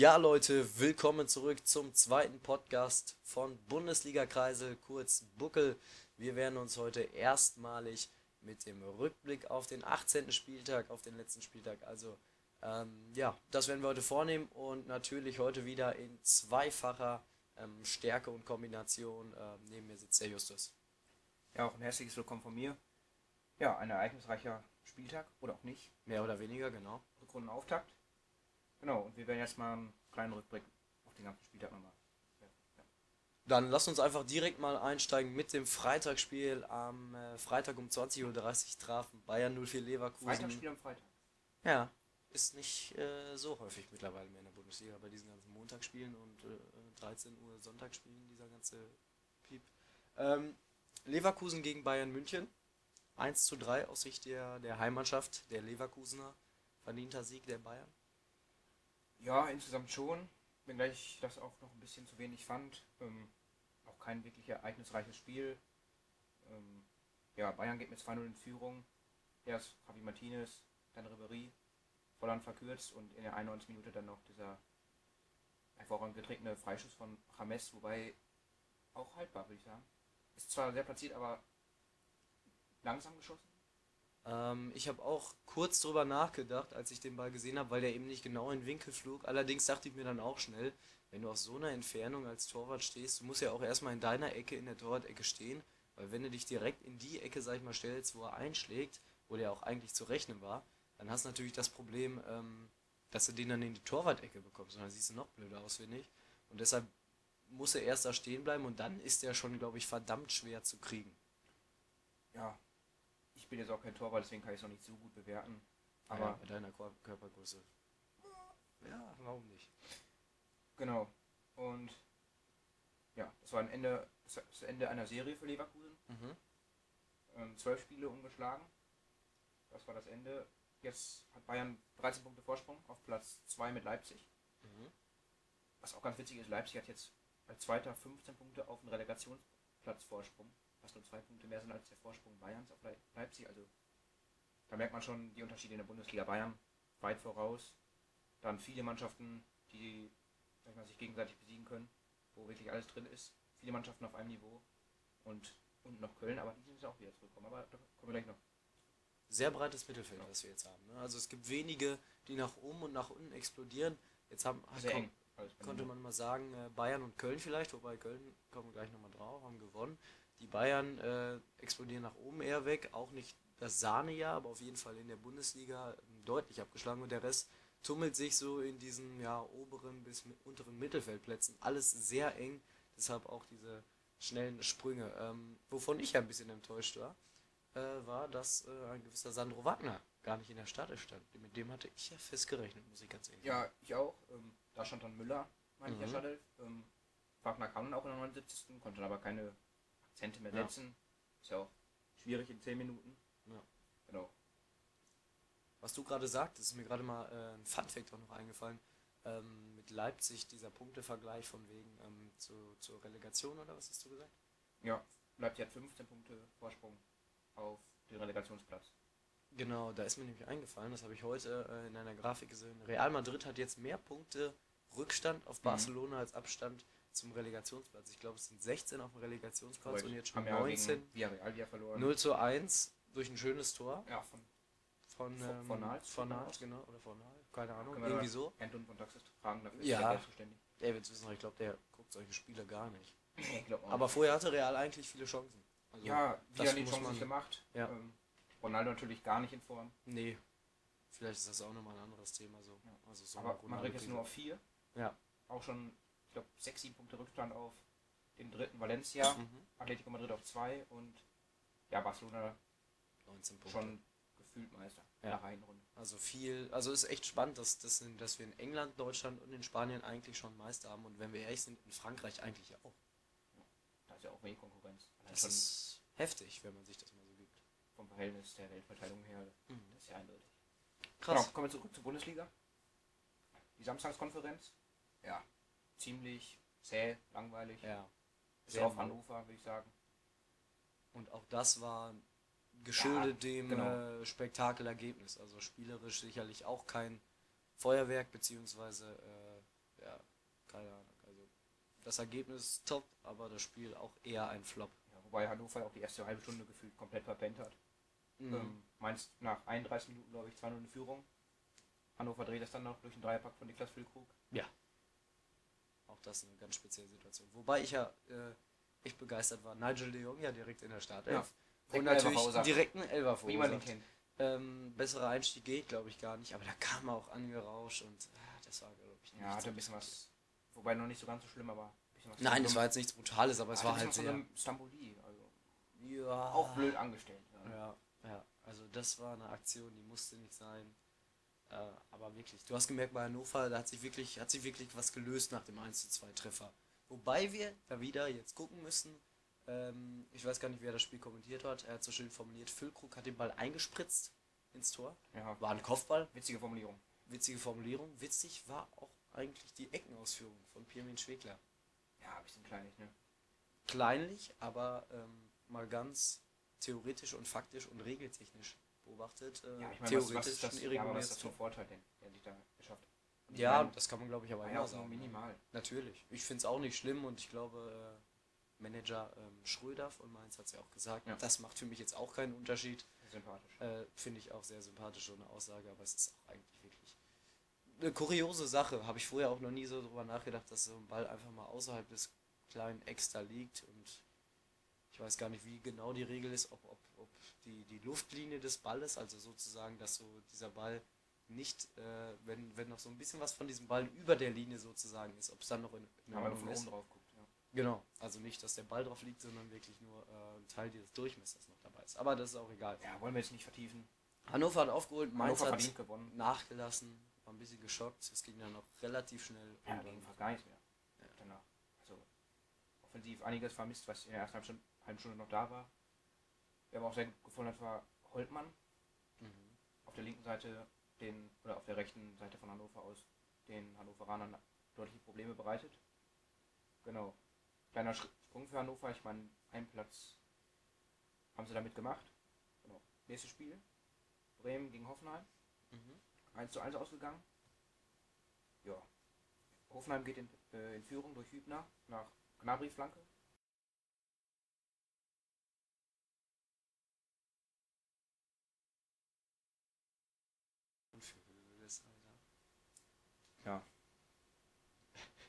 Ja, Leute, willkommen zurück zum zweiten Podcast von Bundesliga Kreisel, kurz Buckel. Wir werden uns heute erstmalig mit dem Rückblick auf den 18. Spieltag, auf den letzten Spieltag, also ähm, ja, das werden wir heute vornehmen und natürlich heute wieder in zweifacher ähm, Stärke und Kombination. Ähm, neben mir sitzt der Justus. Ja, auch ein herzliches Willkommen von mir. Ja, ein ereignisreicher Spieltag oder auch nicht. Mehr oder weniger, genau. Rückrundenauftakt. Genau, und wir werden jetzt mal einen kleinen Rückblick auf den ganzen Spieltag nochmal. Ja. Dann lass uns einfach direkt mal einsteigen mit dem Freitagsspiel. Am äh, Freitag um 20.30 Uhr trafen Bayern 04 Leverkusen. Freitagsspiel am Freitag. Ja, ist nicht äh, so häufig mittlerweile mehr in der Bundesliga bei diesen ganzen Montagsspielen und äh, 13 Uhr Sonntagsspielen, dieser ganze Piep. Ähm, Leverkusen gegen Bayern München. 1 zu 3 aus Sicht der, der Heimmannschaft, der Leverkusener. Verdienter Sieg der Bayern. Ja, insgesamt schon. Wenngleich ich das auch noch ein bisschen zu wenig fand. Ähm, auch kein wirklich ereignisreiches Spiel. Ähm, ja, Bayern geht mit 2-0 in Führung. Erst Javi Martinez, dann Ribery. Volland verkürzt und in der 91 Minute dann noch dieser hervorragend getretene Freischuss von James, wobei auch haltbar, würde ich sagen. Ist zwar sehr platziert, aber langsam geschossen. Ähm, ich habe auch kurz drüber nachgedacht, als ich den Ball gesehen habe, weil der eben nicht genau in den Winkel flog. Allerdings dachte ich mir dann auch schnell, wenn du aus so einer Entfernung als Torwart stehst, du musst ja auch erstmal in deiner Ecke in der Torwart-Ecke stehen, weil wenn du dich direkt in die Ecke, sag ich mal, stellst, wo er einschlägt, wo der auch eigentlich zu rechnen war, dann hast du natürlich das Problem, ähm, dass du den dann in die Torwart-Ecke bekommst. Dann siehst du noch blöder aus, finde ich. Und deshalb muss er erst da stehen bleiben und dann ist er schon, glaube ich, verdammt schwer zu kriegen. Ja, bin jetzt auch kein Torwart, deswegen kann ich es noch nicht so gut bewerten. Aber Aber bei deiner Kor- Körpergröße. Ja, warum nicht? genau. Und ja, das war ein Ende, das Ende einer Serie für Leverkusen. Mhm. Ähm, zwölf Spiele ungeschlagen. Das war das Ende. Jetzt hat Bayern 13 Punkte Vorsprung auf Platz 2 mit Leipzig. Mhm. Was auch ganz witzig ist, Leipzig hat jetzt als Zweiter 15 Punkte auf den Relegationsplatz Vorsprung. Was nur zwei Punkte mehr sind als der Vorsprung Bayerns auf Leip- Leipzig. Also da merkt man schon die Unterschiede in der Bundesliga Bayern weit voraus. Dann viele Mannschaften, die mal, sich gegenseitig besiegen können, wo wirklich alles drin ist. Viele Mannschaften auf einem Niveau. Und, und noch Köln, aber die sind jetzt auch wieder zurückgekommen. Aber da kommen wir gleich noch. Sehr breites Mittelfeld, was wir jetzt haben. Ne? Also es gibt wenige, die nach oben und nach unten explodieren. Jetzt haben, Sehr eng. Alles bei konnte man mal sagen, äh, Bayern und Köln vielleicht, wobei Köln, kommen wir gleich nochmal drauf, haben gewonnen. Die Bayern äh, explodieren nach oben eher weg, auch nicht das Sahnejahr, aber auf jeden Fall in der Bundesliga ähm, deutlich abgeschlagen und der Rest tummelt sich so in diesen ja, oberen bis unteren Mittelfeldplätzen. Alles sehr eng, deshalb auch diese schnellen Sprünge. Ähm, wovon ich ja ein bisschen enttäuscht war, äh, war, dass äh, ein gewisser Sandro Wagner gar nicht in der Startelf stand. Mit dem hatte ich ja fest gerechnet, muss ich ganz ehrlich sagen. Ja, ich auch. Ähm, da stand dann Müller, meine ich, Mhm. der Startelf. Ähm, Wagner kam dann auch in der 79. konnte aber keine Akzente mehr Ja. setzen. Ist ja auch schwierig in 10 Minuten. Ja. Genau. Was du gerade sagtest, ist mir gerade mal äh, ein Funfact auch noch eingefallen. Ähm, mit Leipzig, dieser Punktevergleich von wegen ähm, zu, zur Relegation oder was hast du gesagt? Ja, Leipzig hat 15 Punkte Vorsprung auf den Relegationsplatz. Genau, da ist mir nämlich eingefallen, das habe ich heute äh, in einer Grafik gesehen. Real Madrid hat jetzt mehr Punkte Rückstand auf Mhm. Barcelona als Abstand zum Relegationsplatz. Ich glaube, es sind 16 auf dem Relegationsplatz und jetzt schon haben ja 19. gegen Villarreal wieder verloren. 0 zu 1 durch ein schönes Tor Ja, von von, Von- ähm, von Nals? von Nals, genau, oder von Nals, keine Ahnung, wir irgendwie so. Anton von Taxis fragen, dafür Ja. ist zuständig. Der wird wissen, ich glaube, der guckt solche Spiele gar nicht. Aber vorher hatte Real eigentlich viele Chancen. Also, ja, die muss Chance man- nicht gemacht. Ja. Ähm, Ronaldo natürlich gar nicht in Form. Nee. Vielleicht ist das auch nochmal ein anderes Thema so. Ja. Also so aber jetzt Krise. nur auf 4. Ja. Auch schon, ich glaube, 6, 7 Punkte Rückstand auf den dritten Valencia. Mhm. Atletico Madrid auf 2 und ja, Barcelona 19 Punkte. schon gefühlt Meister Ja. in der Reihenrunde. Also viel, also ist echt spannend, dass, dass, dass wir in England, Deutschland und in Spanien eigentlich schon Meister haben und wenn wir ehrlich sind, in Frankreich eigentlich auch. Da ist ja auch wenig Konkurrenz. Das schon ist heftig, wenn man sich das mal so gibt. vom Verhältnis der Weltverteilung her, Mhm. das ist ja eindeutig. Krass. Genau, kommen wir zurück zur Bundesliga. Die Samstagskonferenz. Ja, ziemlich zäh, langweilig. Ja. Bis Sehr auf. Hannover, würde ich sagen. Und auch das war geschuldet dem genau. äh, Spektakelergebnis. Also spielerisch sicherlich auch kein Feuerwerk, beziehungsweise äh, ja, keine Ahnung. Also das Ergebnis top, aber das Spiel auch eher ein Flop. Ja, wobei Hannover auch die erste halbe Stunde gefühlt komplett verpennt hat. Mhm. Ähm, meinst nach 31 Minuten, glaube ich, 2-0 in Führung. Hannover dreht es dann noch durch einen Dreierpack von Niklas Füllkrug. Auch das eine ganz spezielle Situation. Wobei ich ja äh, echt begeistert war. Nigel de Jong ja direkt in der Startelf. Ja, Und natürlich direkt einen Elfer Wie man ihn kennt. Ähm, besserer Einstieg geht, glaube ich, gar nicht. Aber da kam er auch angerauscht und ah, das war, glaube ich, Ja, hatte ein bisschen was. Wobei noch nicht so ganz so schlimm, aber. Nein, es war jetzt nichts Brutales, aber es war halt sehr... Stamboli. Also Ja. auch blöd angestellt. Ja. Ja, ja. Also das war eine Aktion, die musste nicht sein. Äh, aber wirklich, du hast gemerkt bei Hannover, da hat sich wirklich, hat sich wirklich was gelöst nach dem 1 zu 2 Treffer. Wobei wir da wieder jetzt gucken müssen. Ähm, ich weiß gar nicht, wer das Spiel kommentiert hat. Er hat so schön formuliert, Füllkrug hat den Ball eingespritzt ins Tor. ja. War ein Kopfball. Witzige Formulierung. Witzige Formulierung. Witzig war auch eigentlich die Eckenausführung von Pirmin Schwegler. Ja, ein bisschen kleinlich, ne? kleinlich, aber ähm, mal ganz theoretisch und faktisch und regeltechnisch beobachtet. Äh, Ja, ich meine, was, theoretisch was ist das, ein ja, aber was ist das für ein. Vorteil, den der sich da geschafft hat? Ja, meine, das kann man glaube ich aber immer sagen. minimal. Natürlich. Ich finde es auch nicht schlimm und ich glaube, äh, Manager ähm, Schröder von Mainz hat es ja auch gesagt, Ja. das macht für mich jetzt auch keinen Unterschied. Sympathisch. Äh, finde ich auch sehr sympathisch, so eine Aussage, aber es ist auch eigentlich wirklich eine kuriose Sache. Habe ich vorher auch noch nie so drüber nachgedacht, dass so ein Ball einfach mal außerhalb des kleinen Ex da liegt und ich weiß gar nicht, wie genau die Regel ist, ob, ob, ob die, die Luftlinie des Balles, also sozusagen, dass so dieser Ball nicht, äh, wenn, wenn noch so ein bisschen was von diesem Ball über der Linie sozusagen ist, ob es dann noch in, in man Ordnung ist. drauf guckt. Ja. Genau, also nicht, dass der Ball drauf liegt, sondern wirklich nur äh, ein Teil dieses Durchmessers noch dabei ist. Aber das ist auch egal. ja, wollen wir jetzt nicht vertiefen. Hannover hat aufgeholt, Mainz Hannover hat gewonnen. nachgelassen, war ein bisschen geschockt. Es ging dann auch relativ schnell. Ja, ging fast gar nichts mehr. Ja. Danach. Also offensiv einiges vermisst, was in der ersten Stunde, halben Stunde noch da war. Wer aber auch sehr gut gefallen hat, war Holtmann. Mhm. Auf der linken Seite den, oder auf der rechten Seite von Hannover aus, den Hannoveranern deutliche Probleme bereitet. Genau. Kleiner Sprung für Hannover. Ich meine, einen Platz haben sie damit gemacht. Genau. Nächstes Spiel. Bremen gegen Hoffenheim. Mhm. 1 zu 1 ausgegangen. Ja. Hoffenheim geht in, äh, in Führung durch Hübner nach Gnabry-Flanke. Und für Höves, Alter. Ja.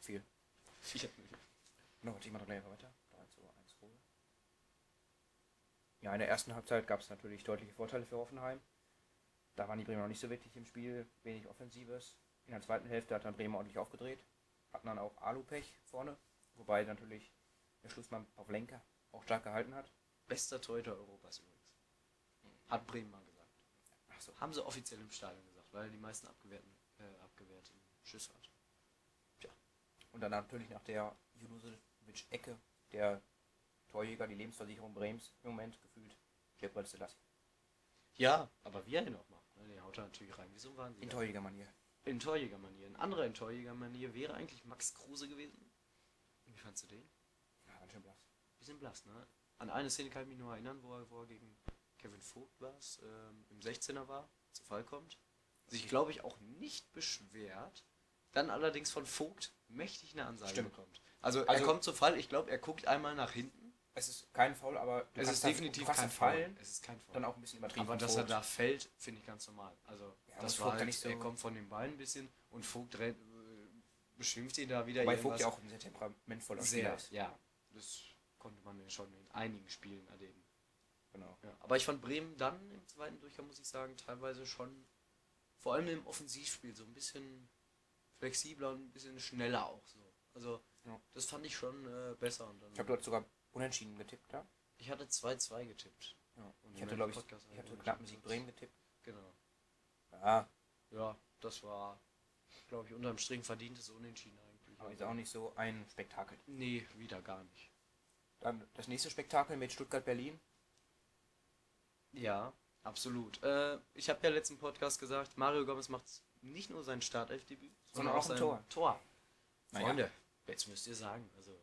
Viel. Vier. Noch hat jemand gleich weiter. 3 zu 1 Ruhe. Ja, in der ersten Halbzeit gab es natürlich deutliche Vorteile für Hoffenheim. Da waren die Bremer noch nicht so wirklich im Spiel, wenig Offensives. In der zweiten Hälfte hat dann Bremer ordentlich aufgedreht. Hatten dann auch Alupech vorne, wobei natürlich der Schlussmann Pavlenka auch stark gehalten hat. Bester Torhüter Europas übrigens. Hat Bremen mal gesagt. Ach so. Haben sie offiziell im Stadion gesagt, weil er die meisten abgewehrten, äh, abgewehrten Schüsse hat. Und dann natürlich nach der Junusovic-Ecke der Torjäger, die Lebensversicherung Brems im Moment gefühlt, Gabriel Selassie. Ja, aber wie er ihn auch macht. Ne? Den haut er natürlich rein. Wieso waren sie In da? Torjägermanier. In Torjägermanier. Ein anderer in Torjägermanier wäre eigentlich Max Kruse gewesen. Wie fandst du den? Ja, ganz schön blass. Bisschen blass, ne? An eine Szene kann ich mich nur erinnern, wo er, wo er gegen Kevin Vogt war, ähm, im 16er war, zu Fall kommt. Sich, glaube ich, auch nicht beschwert. Dann allerdings von Vogt mächtig eine Ansage Stimmt. bekommt. Also, er Also- kommt zu Fall, ich glaube, er guckt einmal nach hinten. Es ist kein Foul, aber du Es ist definitiv kein fallen. Es ist kein Foul. Dann auch ein bisschen übertrieben. Aber dass er da fällt, finde ich ganz normal. Also, Ja, das war halt, nicht so- er kommt von den Beinen ein bisschen und Vogt rennt, äh, beschimpft ihn da wieder Wobei Vogt ja auch ein sehr temperamentvoller Spieler sehr, ist. ja. Das konnte man ja schon in einigen Spielen erleben. Genau. Ja, aber ich fand Bremen dann im zweiten Durchgang, muss ich sagen, teilweise schon, vor allem im Offensivspiel, so ein bisschen flexibler und ein bisschen schneller auch so. Also, Ja. das fand ich schon äh, besser. Und dann, Ich habe dort sogar unentschieden getippt, ja. ich hatte 2-2 getippt. ja. Ich hatte, glaube ich, ich ich hatte knappen Sieg Bremen getippt. Genau. Ja, Ja, das war, glaube ich, unterm Strich verdientes Unentschieden eigentlich. aber ist auch nicht so ein Spektakel. Nee, wieder gar nicht. Dann das nächste Spektakel mit Stuttgart-Berlin. Ja, absolut. Äh, ich habe ja letzten Podcast gesagt, Mario Gomez macht nicht nur sein Startelfdebüt, Sondern auch ein sein Tor. Tor. Naja. Jetzt müsst ihr sagen, also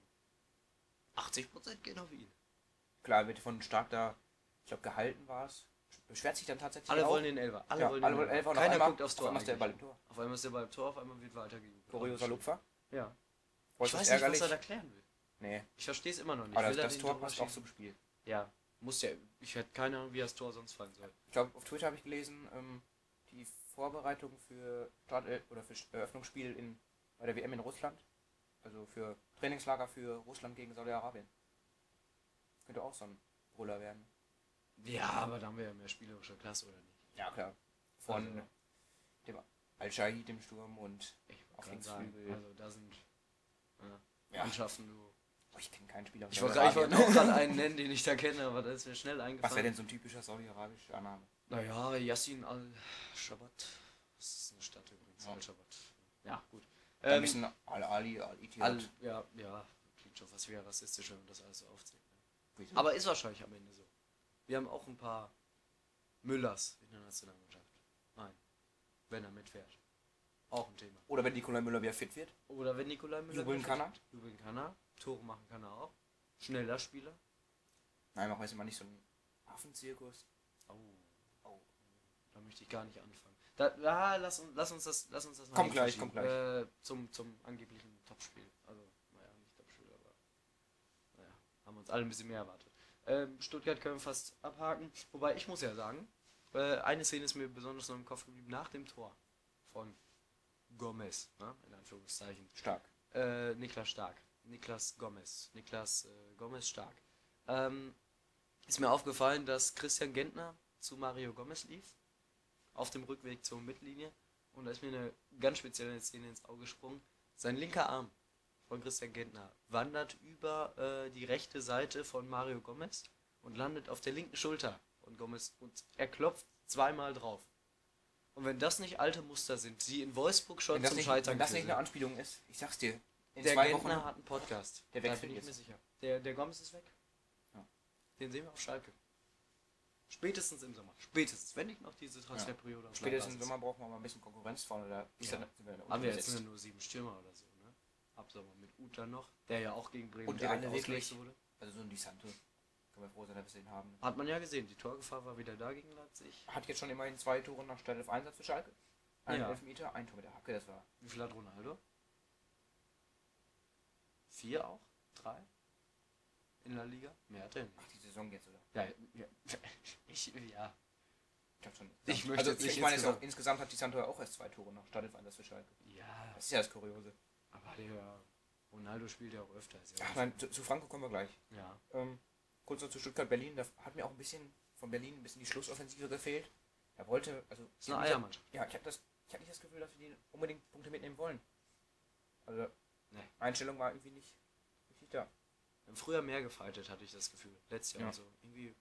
80% gehen auf ihn. Klar, wird von Stark da, ich glaube, gehalten war es. Beschwert sich dann tatsächlich Alle auch. wollen den Elfer. Alle ja, wollen alle den Elfer auf Keiner einmal, guckt aufs auf Tor. einmal ist der. Ball im Tor. Auf einmal ist der Ball im Tor, auf einmal wird weitergejubelt. Kurioser Lupfer. Ja. Boah, ich weiß nicht, was er da klären will. Nee, Ich verstehe es immer noch nicht. aber Will das, das Tor passt auch zum Spiel. Ja, muss ja. Ich hätte keine Ahnung, wie das Tor sonst fallen soll. Ich glaube, auf Twitter habe ich gelesen, ähm, die Vorbereitung für Start oder für Eröffnungsspiel in, bei der WM in Russland, also für Trainingslager für Russland gegen Saudi-Arabien. Könnte auch so ein Brüller werden. Ja, aber da haben wir ja mehr spielerische Klasse, oder nicht? Ja, klar. Von Also- dem Al-Shahid im Sturm und Ich Auf den sagen, Flügel. also da sind ja, Ja. Mannschaften, du. Oh, ich kenne keinen Spieler. Ich wollte auch gerade einen nennen, den ich da kenne, aber das ist mir schnell Was wäre eingefallen. denn so ein typischer saudi-arabischer Name? Naja, Yassin al-Shabat. Das ist eine Stadt übrigens, Ja. al-Shabat. Ja, gut. Ein Ähm, bisschen Al-Ali, Al-Ittihad. al, ja, ja, klingt schon fast wieder rassistisch, wenn man das alles so aufzählt. Ne? Aber ist wahrscheinlich am Ende so. Wir haben auch ein paar Müllers in der Nationalmannschaft. Nein, wenn er mitfährt. Auch ein Thema. Oder wenn Nikolai Müller wieder fit wird. Oder wenn Nikolai Müller Jubeln kann er. Jubeln kann er. Tore machen kann er auch. Schneller Spieler. Nein, machen wir jetzt mal nicht so einen Affenzirkus. Oh, Oh. da möchte ich gar nicht anfangen. Da, ah, lass, uns, lass uns das, lass uns das Komm gleich, komm gleich. Äh, zum, zum angeblichen Topspiel. Also, naja, nicht Topspiel, aber naja, haben wir uns alle ein bisschen mehr erwartet. Ähm, Stuttgart können wir fast abhaken. Wobei ich muss ja sagen, äh, eine Szene ist mir besonders noch im Kopf geblieben nach dem Tor von Gomez, ne? in Anführungszeichen. Stark. Äh, Niklas Stark. Niklas Gomez. Niklas äh, Gomez Stark. Ähm, ist mir aufgefallen, dass Christian Gentner zu Mario Gomez lief. Auf dem Rückweg zur Mittellinie. Und da ist mir eine ganz spezielle Szene ins Auge gesprungen. Sein linker Arm von Christian Gentner wandert über äh, die rechte Seite von Mario Gomez und landet auf der linken Schulter von Gomez. Und er klopft zweimal drauf. Und wenn das nicht alte Muster sind, die in Wolfsburg schon zum nicht, Scheitern wenn das nicht eine. Anspielung ist, ich sag's dir. In Der zwei Gentner Wochen. hat einen Podcast. Der da wechselt bin ich jetzt. mir sicher. Der, der Gomez ist weg. Ja. Den sehen wir auf Schalke. Spätestens im Sommer. Spätestens, wenn nicht noch diese Transferperiode auf Spätestens im. Sommer brauchen wir mal ein bisschen Konkurrenz vorne. Da ist Ja. dann, Haben wir jetzt nur sieben Stürmer oder so, ne? Ab Sommer mit Uta noch, der ja auch gegen Bremen Und direkt wirklich- wurde. Also so ein Di Santo. Können wir froh sein, dass wir den haben. Hat man ja gesehen, die Torgefahr war wieder da gegen Leipzig. Hat jetzt schon immerhin zwei Tore nach Startelf Einsatz für Schalke. Ein Ja. Elfmeter, ein Tor mit der Hacke, das war. Wie viel hat Ronaldo? Vier auch? Drei? In der Liga? Mehr hat er nicht. Ach, die Saison jetzt, oder? Ja, ja. Ich, ja. Ich hab schon. Ich möchte also, jetzt nicht ich meine, jetzt insgesamt- auch, insgesamt hat die Santo ja auch erst zwei Tore nach Startelf Einsatz für Schalke. Ja, Das ist ja das Kuriose. aber der Ronaldo spielt ja auch öfter. Ist ja Ach nein, zu, zu Franco kommen wir gleich. Ja. Ähm, kurz noch zu Stuttgart-Berlin. Da hat mir auch ein bisschen von Berlin ein bisschen die Schlussoffensive gefehlt. Er wollte, also. Das ist eine ich hab- Eiermannschaft. Ja, ich habe das, ich hatte nicht das Gefühl, dass wir die unbedingt Punkte mitnehmen wollen. Also, Nee. Einstellung war irgendwie nicht richtig da. Wir haben früher mehr gefightet, hatte ich das Gefühl. Letztes Jahr Ja. und so. Irgendwie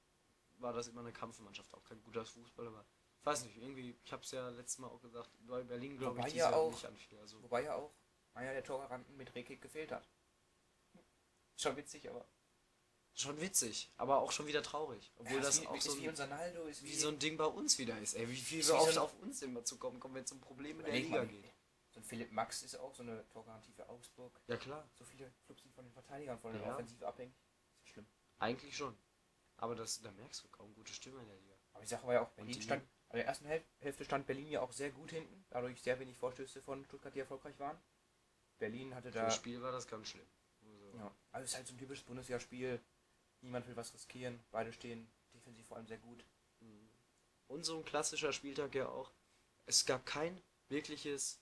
war das immer eine Kampfmannschaft, auch kein guter Fußball, aber ich weiß nicht, irgendwie, ich habe es ja letztes Mal auch gesagt, bei Berlin glaube ich ja auch- nicht an viel. Also Wobei ja auch einer der Torgaranten mit Rekik gefehlt hat. Schon witzig, aber. schon witzig, aber auch schon wieder traurig. Obwohl Ja, das wie, auch ist so wie ein, unser Naldo, ist wie so ein Ding bei uns wieder ist, ey. Wie viel wie oft so auf uns immer zu kommen kommen, wenn es um Probleme der Überleg Liga geht. So ein Philipp Max ist auch so eine Torgarantie für Augsburg. Ja klar, So viele Clubs sind von den Verteidigern, von der Ja. Offensive abhängig. Ist ja schlimm. eigentlich schon. Aber das, da merkst du kaum gute Stimme in der Liga. Aber die Sache war ja auch, Berlin stand, in der ersten Häl Hälfte stand Berlin ja auch sehr gut hinten, dadurch sehr wenig Vorstöße von Stuttgart, die erfolgreich waren. Berlin hatte Für da. das Spiel war das ganz schlimm. Also, Ja, also es ist halt so ein typisches Bundesligaspiel. Niemand will was riskieren, beide stehen defensiv vor allem sehr gut. Und so ein klassischer Spieltag ja auch. Es gab kein wirkliches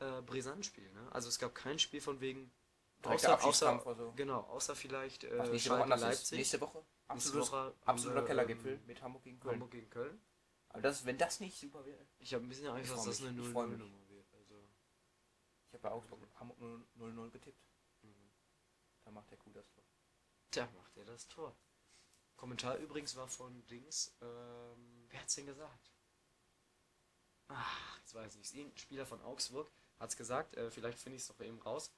äh, Brisanzspiel. Ne? Also es gab kein Spiel von wegen. Außer, außer, so. genau, außer vielleicht äh, Was nächste Woche Schalke. Leipzig. Nächste Woche Nächste absoluter Kellergipfel ähm, mit Hamburg gegen Köln. Hamburg gegen Köln. Aber das, wenn das nicht super wäre. Ich habe ein bisschen Angst, dass das eine ich freu 0-0-Nummer wird. Also, Ich habe bei Augsburg Hamburg 0-0 getippt. mhm. Da macht der Kuh das Tor. Tja, macht er das Tor. Kommentar übrigens war von Dings. Ähm, wer hat's denn gesagt? Ach, jetzt weiß ich nicht. Irgendein Spieler von Augsburg hat's gesagt. Äh, vielleicht finde ich es doch eben raus.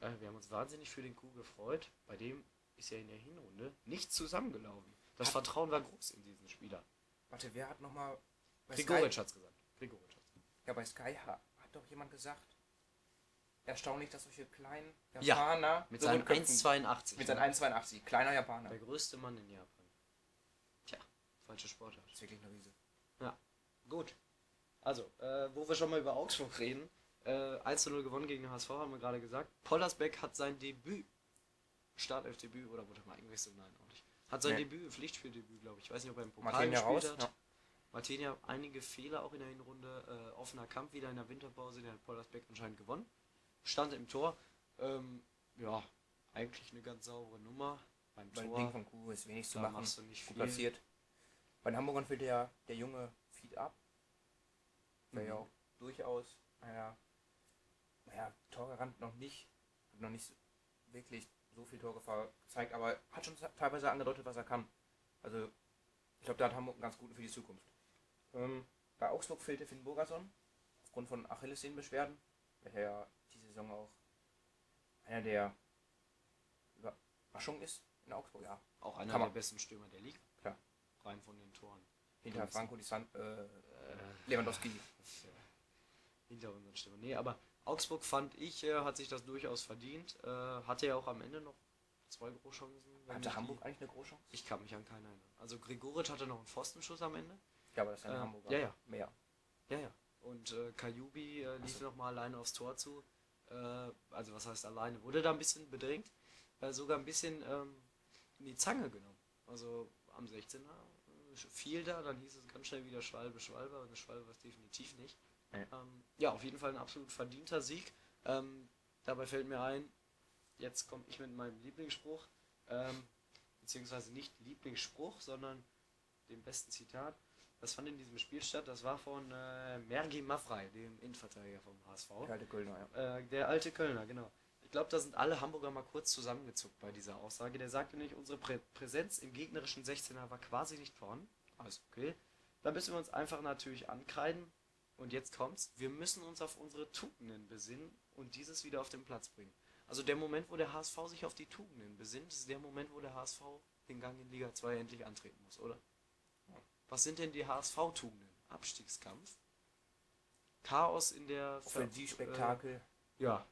Äh, wir haben uns wahnsinnig für den Kuh gefreut. Bei dem ist ja in der Hinrunde nichts zusammengelaufen. Das Hat- Vertrauen war groß in diesen Spieler. Warte, wer hat nochmal. Grigoric hat's gesagt. Grigoric hat's gesagt. Ja, bei Sky ha- hat doch jemand gesagt. Erstaunlich, dass solche kleinen Ja, Japaner Mit so köpfen. 1,82. Mit seinen 1,82. Kleiner Japaner. Der größte Mann in Japan. Tja, falsche Sportart. Das ist wirklich eine Riese. Gut. Also, äh, wo wir schon mal über Augsburg reden, Äh, 1 zu 0 gewonnen gegen den HSV, haben wir gerade gesagt. Pollersbeck hat sein Debüt, Startelf-Debüt, oder warte mal, Ingwechsel, nein, auch nicht. Hat sein Nee. Debüt, Pflichtspieldebüt, glaube ich. Ich weiß nicht, ob er im Pokal Martin ja gespielt raus. hat. Ja. Martinia einige Fehler auch in der Hinrunde. Äh, offener Kampf wieder in der Winterpause, den hat Pollersbeck anscheinend gewonnen. Stand im Tor. Ähm, ja, eigentlich eine ganz saubere Nummer. Beim Beim Tor Ding von Kuh ist wenig zu machen. machst du nicht Gut viel. platziert. Bei den Hamburgern fehlt der, der junge Feed ab. Der ja Mhm. auch durchaus, naja, naja, Torgarant noch nicht, hat noch nicht wirklich so viel Torgefahr gezeigt, aber hat schon teilweise angedeutet, was er kann. Also, ich glaube, da hat Hamburg einen ganz guten für die Zukunft. Ähm, bei Augsburg fehlte Finn Burgerson aufgrund von Achillessehnenbeschwerden, welcher ja die Saison auch einer der Überraschungen ist in Augsburg, ja. Auch einer Kann der man. besten Stürmer der Liga. Klar. Rein von den Toren. Hinter Franco Di San, äh, Äh, Lewandowski. ja hinter unseren Stimmen. Nee, aber Augsburg fand ich, äh, hat sich das durchaus verdient. Äh, hatte ja auch am Ende noch zwei Großchancen. Hatte Hamburg die- eigentlich eine Großchance? Ich kann mich an keinen erinnern. Also Gregoritsch hatte noch einen Pfostenschuss am Ende. Ja, aber das ist ja in Äh, Hamburg. ja, ja. Mehr. Ja, ja. Und äh, Kajubi äh, lief noch mal alleine aufs Tor zu. Äh, also was heißt alleine? Wurde da ein bisschen bedrängt. Äh, sogar ein bisschen ähm, in die Zange genommen. Also am 16er äh, fiel da, dann hieß es ganz schnell wieder Schwalbe, Schwalbe. Und Schwalbe war es definitiv nicht. Ähm, ja, auf jeden Fall ein absolut verdienter Sieg. Ähm, dabei fällt mir ein, jetzt komme ich mit meinem Lieblingsspruch. Ähm, beziehungsweise nicht Lieblingsspruch, sondern dem besten Zitat. Das fand in diesem Spiel statt. Das war von äh, Mergi Maffrey, dem Innenverteidiger vom HSV. Der alte Kölner, ja. Äh, der alte Kölner, genau. Ich glaube, da sind alle Hamburger mal kurz zusammengezuckt bei dieser Aussage. Der sagte nicht, unsere Prä Präsenz im gegnerischen 16er war quasi nicht vorhanden. Alles okay. Da müssen wir uns einfach natürlich ankreiden. Und jetzt kommt's. Wir müssen uns auf unsere Tugenden besinnen und dieses wieder auf den Platz bringen. Also der Moment, wo der HSV sich auf die Tugenden besinnt, ist der Moment, wo der HSV den Gang in Liga 2 endlich antreten muss, oder? Was sind denn die HSV-Tugenden? Abstiegskampf, Chaos in der Offensivspektakel. Äh, ja.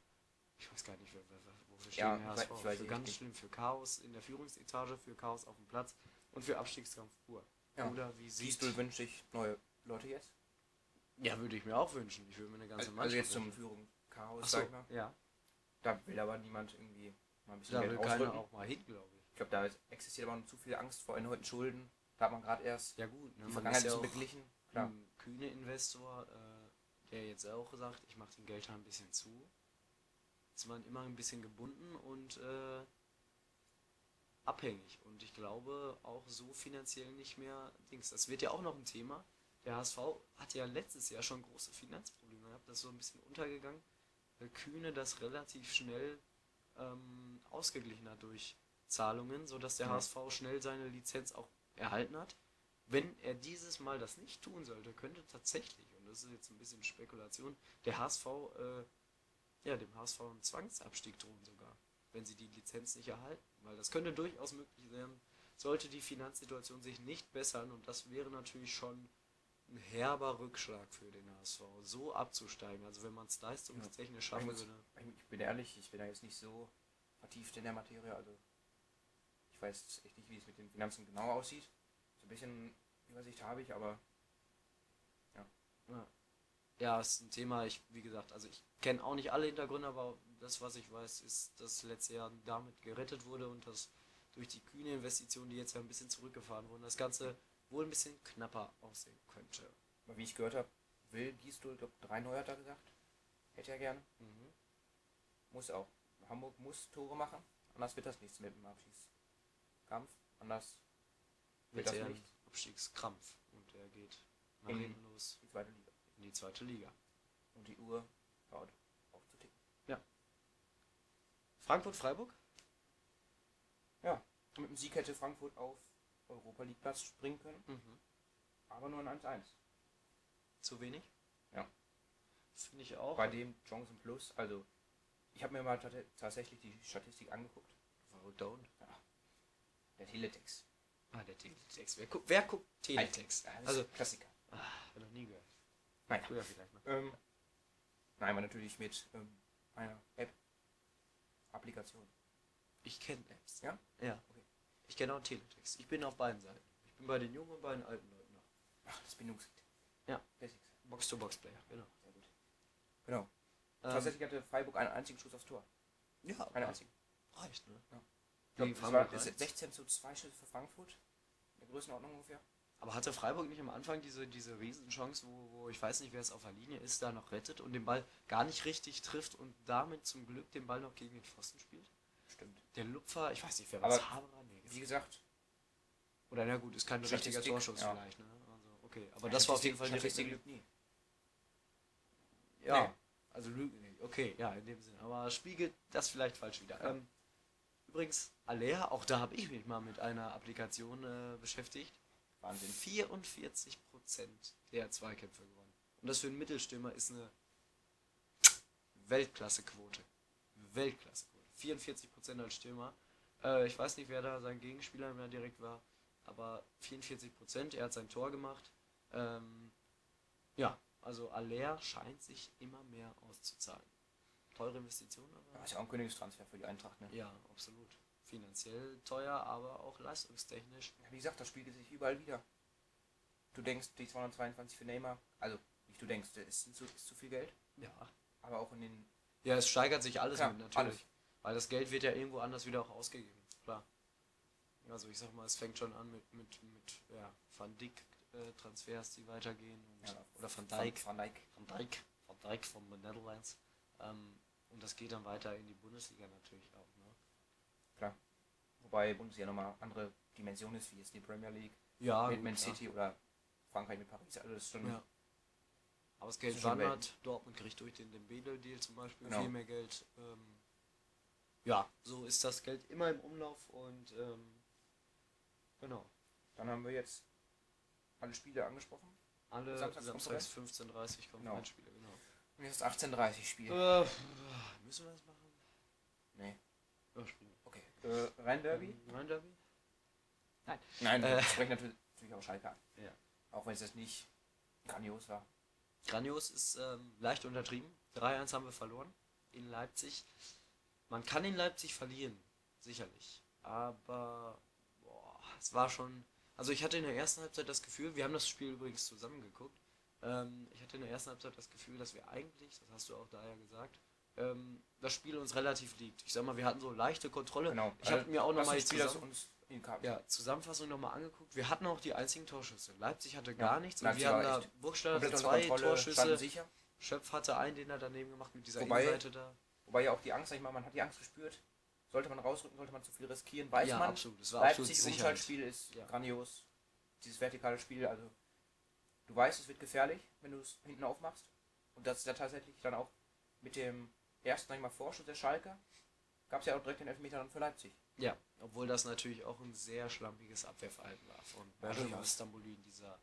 Ich weiß gar nicht, wer- wofür steht Ja, der HSV. ich weiß für ganz nicht. schlimm, für Chaos in der Führungsetage, für Chaos auf dem Platz und für Abstiegskampf pur. Ja. Oder wie siehst Siehst du, wünsche ich neue Leute jetzt? Ja, würde ich mir auch wünschen. Ich würde mir eine ganze Also, Mannschaft also jetzt zum. Führung Chaos, so, sag ich mal. ja. Da will aber niemand irgendwie mal ein bisschen Da Geld will keiner rausrücken. auch mal hin, glaube ich. Ich glaube, da ist- existiert aber noch zu viel Angst vor erneuten Schulden. Da hat man gerade erst Ja gut, ne, die Vergangenheit ja auch beglichen. Klar. ein kühne Investor, äh, der jetzt auch sagt, ich mache den Geldhahn ein bisschen zu. Ist man immer ein bisschen gebunden und äh, abhängig. Und ich glaube auch so finanziell nicht mehr Dings. Das wird ja auch noch ein Thema. Der HSV hatte ja letztes Jahr schon große Finanzprobleme gehabt. Das ist so ein bisschen untergegangen. Weil Kühne das relativ schnell ähm, ausgeglichen hat durch Zahlungen, sodass der Ja. HSV schnell seine Lizenz auch erhalten hat. Wenn er dieses Mal das nicht tun sollte, könnte tatsächlich, und das ist jetzt ein bisschen Spekulation, der HSV, äh, ja, dem HSV einen Zwangsabstieg drohen sogar, wenn sie die Lizenz nicht erhalten. Weil das könnte durchaus möglich sein, sollte die Finanzsituation sich nicht bessern und das wäre natürlich schon ein herber Rückschlag für den HSV, so abzusteigen. Also wenn man es leistungstechnisch schaffen würde. ich bin ehrlich, ich bin da jetzt nicht so vertieft in der Materie. Also ich weiß echt nicht, wie es mit den Finanzen genau aussieht. So ein bisschen Übersicht habe ich, aber Ja. ja, ist ein Thema, ich, wie gesagt, also ich kenne auch nicht alle Hintergründe, aber das, was ich weiß, ist, dass letztes Jahr damit gerettet wurde und dass durch die kühne Investition, die jetzt ja ein bisschen zurückgefahren wurden, das Ganze wohl ein bisschen knapper aussehen könnte. aber wie ich gehört habe, will Gisdol, glaube, drei Neuer hat er gesagt. Hätte er gerne. Mhm. Muss auch. Hamburg muss Tore machen, anders wird das nichts mit dem Abschiedskampf. Anders wird Wird das nicht. ein Abstiegskampf und er geht nach In- hinten los Die zweite Liga. in die zweite Liga. Und die Uhr dauert auf zu ticken. Frankfurt-Freiburg? Ja, mit dem Sieg hätte Frankfurt auf Europa League Platz springen können, Mhm. aber nur ein 1-1. Zu wenig? Ja. Finde ich auch. Bei dem Chancen Plus, also ich habe mir mal tat- tatsächlich die Statistik angeguckt. Verrückt down. Der Teletext. Ah, der Teletext. Wer, gu wer guckt Teletext? Ja, Also, Klassiker. ah, hab ich noch nie gehört. Naja. Früher vielleicht mal. Ähm, nein, aber natürlich mit ähm, einer App-Applikation. Ich kenne Apps. Ja? Ja. Ich kenne auch Teletext. Ich bin auf beiden Seiten. Ich bin bei den jungen und bei den alten Leuten noch. Ach, das Bindungslied. Ja. Basics. Box-to-Box-Player, genau. Sehr gut. Genau. Ähm, Tatsächlich hatte Freiburg einen einzigen Schuss aufs Tor. ja, Einen einzigen. reicht, ne? Ja. Ich glaub, das war das reicht's. 16 zu 2 Schüsse für Frankfurt. In der Größenordnung ungefähr. Aber hatte Freiburg nicht am Anfang diese, diese Riesenchance, wo, wo ich weiß nicht, wer es auf der Linie ist, da noch rettet und den Ball gar nicht richtig trifft und damit zum Glück den Ball noch gegen den Pfosten spielt? Stimmt. Der Lupfer, ich weiß nicht, wer es? Haberer? Nee, Wie gesagt, Oder na gut, ist kein richtiger Torschuss ja. vielleicht, ne? Also, okay. Aber das war auf jeden Fall Statistik richtige. lügt nie. Ja. Nee. Also Lügen nicht. Okay, ja, in dem Sinne. Aber spiegelt das vielleicht falsch wieder. Ähm, übrigens, Alea, auch da habe ich mich mal mit einer Applikation äh, beschäftigt. Wahnsinn. 44% der Zweikämpfe gewonnen. Und das für einen Mittelstürmer ist eine Weltklasse-Quote. Weltklasse-Quote. 44% als Stürmer. Äh, ich weiß nicht, wer da sein Gegenspieler mehr direkt war, aber 44%, er hat sein Tor gemacht. Ähm, ja, also Aller scheint sich immer mehr auszuzahlen. Teure Investition, aber. Das ist ja auch ein Königstransfer für die Eintracht. Ne? Ja, absolut. Finanziell teuer, aber auch leistungstechnisch. Ja, Wie gesagt, das spiegelt sich überall wieder. Du denkst, die 222 für Neymar, also nicht du denkst, ist zu, ist zu viel Geld, Ja. aber auch in den. Ja, es steigert sich alles Klar, mit, natürlich. alles. Weil das Geld wird ja irgendwo anders wieder auch ausgegeben. Klar. Also ich sag mal, es fängt schon an mit, mit, mit ja, Van Dijk äh, Transfers, die weitergehen. Und, Ja, oder Van Dijk. Van Dijk. Van Dijk. Van Dijk von den Netherlands. Ähm, und das geht dann weiter in die Bundesliga natürlich auch. Ne? Klar. Wobei Bundesliga nochmal andere Dimension ist, wie jetzt die Premier League Ja, mit gut, Man. City oder Frankreich mit Paris. Also das ist schon. Ja. Aber das Geld wandert. Dortmund kriegt durch den Dembele-Deal zum Beispiel Genau. viel mehr Geld. Ähm, ja, so ist das Geld immer im Umlauf und ähm, genau. Dann haben wir jetzt alle Spiele angesprochen. Alle samstags 15.30 kommen Genau. Spiele, genau. Und jetzt 18.30 Spiel. Äh, müssen wir das machen? Nee. Ja, springen. Okay. Äh, Rhein-Derby? Ähm, Rhein-Derby? Nein, wir Äh. sprechen natürlich, natürlich auch Schalke an. Ja. Auch wenn es jetzt nicht grandios war. Grandios ist ähm, leicht untertrieben. 3-1 haben wir verloren in Leipzig. Man kann in Leipzig verlieren, sicherlich. Aber boah, es war schon. Also ich hatte in der ersten Halbzeit das Gefühl, wir haben das Spiel übrigens zusammen geguckt. Ähm, ich hatte in der ersten Halbzeit das Gefühl, dass wir eigentlich, das hast du auch daher gesagt, ähm, das Spiel uns relativ liegt. Ich sag mal, wir hatten so leichte Kontrolle. Genau. Ich habe mir auch nochmal das zusammen, ja, Zusammenfassung nochmal angeguckt. Wir hatten auch die einzigen Torschüsse. Leipzig hatte gar nichts und wir haben da Burgstaller hatte zwei Kontrolle, Torschüsse. Schöpf hatte einen, den er daneben gemacht mit dieser Wobei- Innenseite da. Wobei ja auch die Angst, sag ich mal, man hat die Angst gespürt. Sollte man rausrücken, sollte man zu viel riskieren, weiß ja, man. absolut. Das war Leipzig. Umschaltspiel ist Ja. grandios. Dieses vertikale Spiel, also du weißt, es wird gefährlich, wenn du es hinten aufmachst. Und das ist ja tatsächlich dann auch mit dem ersten, sag ich mal, Vorschuss der Schalke, gab es ja auch direkt den Elfmeter dann für Leipzig. Ja, obwohl das natürlich auch ein sehr schlampiges Abwehrverhalten war von Benjamin durchaus. Istanbul in dieser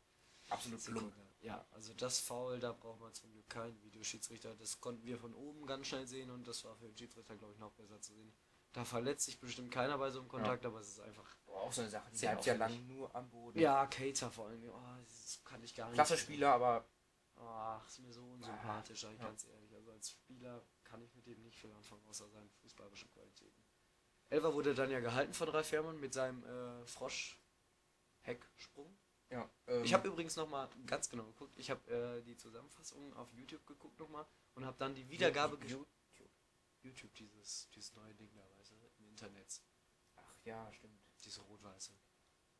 Absolut plump. Ja, also das Foul, da braucht man zum Glück keinen Videoschiedsrichter. Das konnten wir von oben ganz schnell sehen und das war für den Schiedsrichter, glaube ich, noch besser zu sehen. Da verletzt sich bestimmt keiner bei so einem Kontakt, aber es ist einfach. Boah, auch so eine Sache, die bleibt ja lang nur am Boden. Ja, Cater vor allem. Oh, das kann ich gar nicht. Klasse Spieler, aber Ach, ist mir so unsympathisch, ich Ja. ganz ehrlich. Also als Spieler kann ich mit dem nicht viel anfangen, außer seinen fußballerischen Qualitäten. Elfer wurde dann ja gehalten von Ralf Fährmann mit seinem äh, Frosch-Hecksprung. Ja. Ähm, Ich habe übrigens nochmal ganz genau geguckt. Ich habe äh, die Zusammenfassung auf YouTube geguckt nochmal und habe dann die Wiedergabe YouTube. YouTube, dieses, dieses neue Ding da, weißt du, im Internet. Ach ja, stimmt. Diese rot-weiße.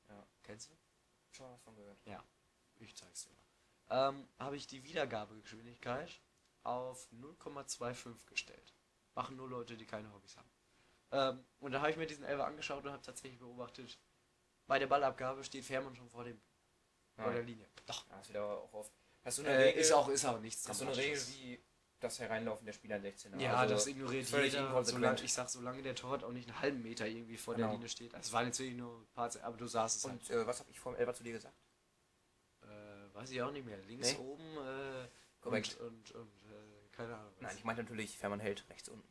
Ja. Kennst du? Schon was von gehört. Ich zeig's dir mal. Ähm, habe ich die Wiedergabegeschwindigkeit auf 0,25 gestellt. Machen nur Leute, die keine Hobbys haben. Ähm, und da habe ich mir diesen Elfer angeschaut und habe tatsächlich beobachtet, bei der Ballabgabe steht Fährmann schon vor dem vor der Linie. Doch. Ja, das wird aber auch oft. Hast du eine Äh, Regel, ist auch ist auch nichts hast du eine Regel wie das Hereinlaufen der Spieler in 16 Ja, also das ignoriert jeder. Solange, ich sag, solange der Torwart auch nicht einen halben Meter irgendwie vor der Genau. Linie steht. Also es waren jetzt wirklich nur ein paar, aber du sahst es halt. Und äh, was habe ich vor dem Elber zu dir gesagt? Äh, weiß ich auch nicht mehr. Links Nee. oben äh, Korrekt. und, und, und äh, keine Ahnung. was. Nein, ich meinte natürlich, Fährmann hält rechts unten.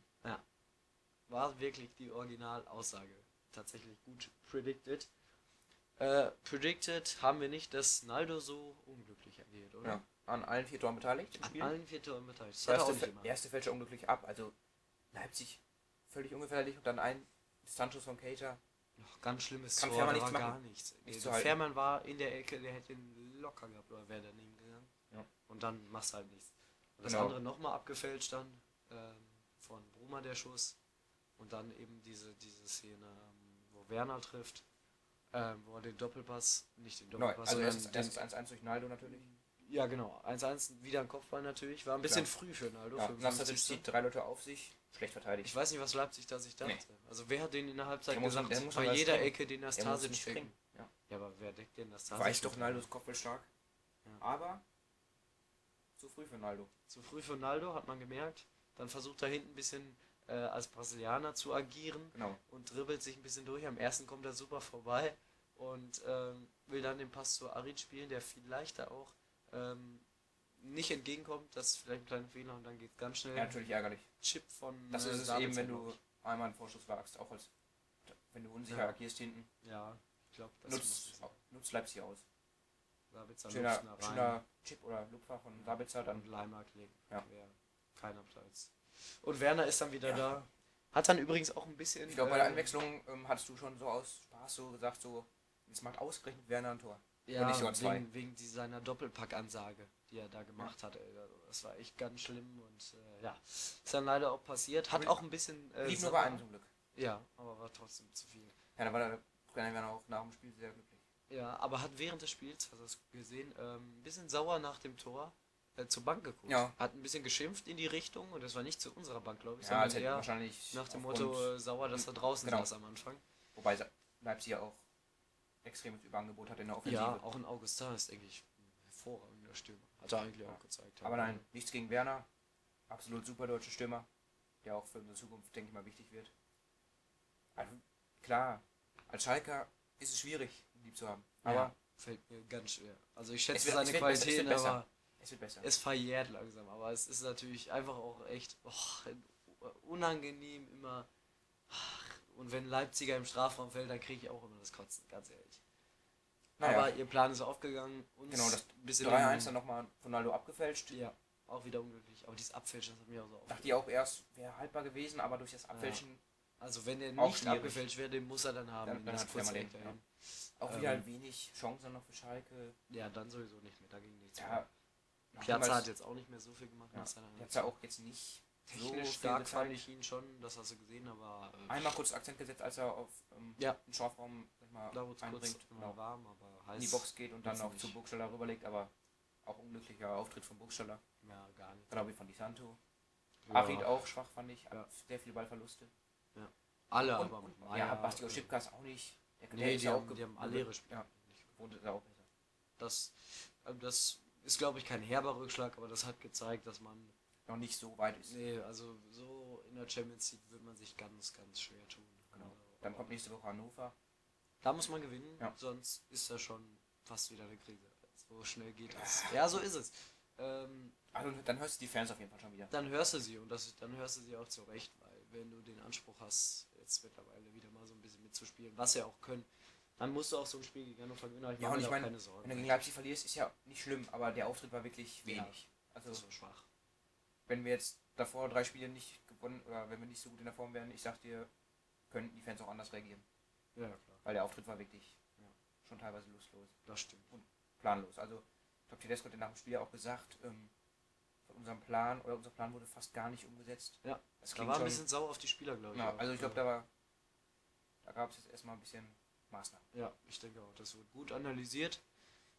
war wirklich die Originalaussage. Tatsächlich gut predicted. Äh, predicted haben wir nicht, dass Naldo so unglücklich agiert, oder? Ja. An allen vier Toren beteiligt An Spiel. allen vier Toren beteiligt. Das er erste, nicht Fe- immer. erste fällt schon unglücklich ab. Also Leipzig völlig ungefährlich und dann ein Distanzschuss von Cater. Noch ganz schlimmes Kann Tor, Fährmann nichts gar machen. nichts. Nichts der halten. Fährmann war in der Ecke, der hätte ihn locker gehabt oder wäre daneben gegangen. Ja. Und dann machst du halt nichts. Und das Genau. andere nochmal abgefälscht dann. ähm, von Bruma der Schuss und dann eben diese, diese Szene, ähm, wo Werner trifft, ähm, wo er den Doppelpass, nicht den Neu. Doppelpass, Also sondern erstes 1-1 durch Naldo natürlich. ja genau, 1-1, wieder ein Kopfball natürlich, war ein bisschen Klar. früh für Naldo. Ja, 55. Nastasic zieht drei Leute auf sich, schlecht verteidigt. Ich weiß nicht, was Leipzig da sich dachte. Nee. Also wer hat den in der Halbzeit Der gesagt, muss bei jeder springen. Ecke den Nastasic springen. Ja. Ja, aber wer deckt den Nastasic? Weiß doch, Naldo ist kopfballstark. Ja. Aber zu früh für Naldo. Zu früh für Naldo, hat man gemerkt. Dann versucht er hinten ein bisschen äh, als Brasilianer zu agieren Genau. und dribbelt sich ein bisschen durch. Am ersten kommt er super vorbei und ähm, will dann den Pass zu Arid spielen, der viel leichter auch ähm, nicht entgegenkommt. Das ist vielleicht ein kleiner Fehler und dann geht ganz schnell. Ja, natürlich ärgerlich. Chip von. Das äh, ist es Sabitzer, eben, wenn du einmal einen Vorschuss wagst, auch als wenn du unsicher Ja. agierst hinten. Ja, ich glaube, das nutzt, nutzt Leipzig aus. Sabitzer Schöner, da schöner Chip oder Lupfer von Sabitzer, dann Und Leimer legt Ja. quer. Keiner Platz. Und Werner ist dann wieder Ja. da. Hat dann übrigens auch ein bisschen. Ich glaube, bei der ähm, Einwechslung ähm, hattest du schon so aus Spaß so gesagt, so, jetzt macht ausgerechnet Werner ein Tor. Ja, wegen, wegen seiner Doppelpack-Ansage, die er da gemacht hat. Ey. Also, Das war echt ganz schlimm und äh, ja, ist dann leider auch passiert. Hat Lief- auch ein bisschen. Äh, Lief nur bei einem zum Glück. Ja, aber war trotzdem zu viel. Ja, da war der kleine Werner auch nach dem Spiel sehr glücklich. Ja, aber hat während des Spiels, hast du das gesehen, ähm, ein bisschen sauer nach dem Tor äh, zur Bank geguckt. Ja. Hat ein bisschen geschimpft in die Richtung und das war nicht zu unserer Bank, glaube ich, Ja, sondern eher wahrscheinlich nach dem Motto äh, sauer, dass er draußen Genau. saß am Anfang. Wobei Leipzig ja auch extremes Überangebot hat in der Offensive. Ja, auch ein Augustin ist, denke ich, ein hervorragender Stürmer. Hat er eigentlich auch gezeigt. Aber nein, nichts gegen Werner. Absolut super deutscher Stürmer, der auch für unsere Zukunft, denke ich mal, wichtig wird. Also, klar, als Schalker ist es schwierig, ihn lieb zu haben. Aber ja, fällt mir ganz schwer. Also ich schätze wird- seine Qualitäten, aber es wird besser. es verjährt langsam. Aber es ist natürlich einfach auch echt oh, unangenehm immer. Und wenn Leipziger im Strafraum fällt, dann kriege ich auch immer das Kotzen, ganz ehrlich. Naja, Aber ihr Plan ist aufgegangen. Uns genau, das bisschen 3-1 dann nochmal Ronaldo abgefälscht. Ja, auch wieder unglücklich. Aber dieses Abfälschen, das hat mich auch so Dachte aufgeregt. ich auch erst, wäre haltbar gewesen, aber durch das Abfälschen Also wenn er nicht schwierig. abgefälscht wäre, den muss er dann haben. Dann- dann das hat kurze den, Eck dahin. auch Ähm, wieder wenig Chancen noch für Schalke. Ja, dann sowieso nicht mehr. Da ging nichts Ja, mehr. Piazza hat jetzt auch nicht mehr so viel gemacht. ja, jetzt ja auch jetzt nicht so Technisch viel stark fand ich ihn schon, das hast du gesehen, aber äh, Einmal kurz Akzent gesetzt, als er auf ähm, Ja. den Strafraum ich mal, da wurde einbringt, immer genau, warm, aber heiß. in die Box geht und dann auch nicht. zu Burgstaller rüberlegt, aber auch unglücklicher Auftritt von Burgstaller. Ja, gar nicht. Glaube ich von Di Santo. Ja. Arid auch schwach, fand ich. Ja. Sehr viele Ballverluste. Alle, und, aber und, Meier, ja, Bastio äh, Schipkas auch nicht. Der, der Nee, ist die ja haben, auch die haben alle ihre Spiele. Ja, gewohnt ist er auch besser. Das, äh, das ist, glaube ich, kein herber Rückschlag, aber das hat gezeigt, dass man. Noch nicht so weit ist. Nee, also so in der Champions League wird man sich ganz, ganz schwer tun. Genau. Also, Dann kommt nächste Woche Hannover. Da muss man gewinnen, Ja. sonst ist das schon fast wieder eine Krise. So schnell geht es. Ja, so ist es. Ähm, Also dann hörst du die Fans auf jeden Fall schon wieder. dann hörst du sie und das, dann hörst du sie auch zurecht, weil wenn du den Anspruch hast, jetzt mittlerweile wieder mal so ein bisschen mitzuspielen, was sie auch können, dann musst du auch so ein Spiel gegen Hannover gewinnen. aber Ich Ja, mache und mir ich meine, keine Sorgen. Wenn du gegen Leipzig verlierst, ist ja nicht schlimm, aber der Auftritt war wirklich Ja. wenig. Also das war schwach. wenn wir jetzt davor drei Spiele nicht gewonnen oder wenn wir nicht so gut in der Form wären, ich sag dir, könnten die Fans auch anders reagieren. Ja, klar. Weil der Auftritt war wirklich Ja. schon teilweise lustlos, Das stimmt. planlos. Also ich glaube, Tedesco hat nach dem Spiel ja auch gesagt, ähm, von unserem Plan oder unser Plan wurde fast gar nicht umgesetzt. Ja, Das Da war ein schon, bisschen sauer auf die Spieler, glaube ich. ja, also ich glaube, da war, da gab es jetzt erstmal ein bisschen Maßnahmen. Ja, ich denke auch. Das wird gut analysiert.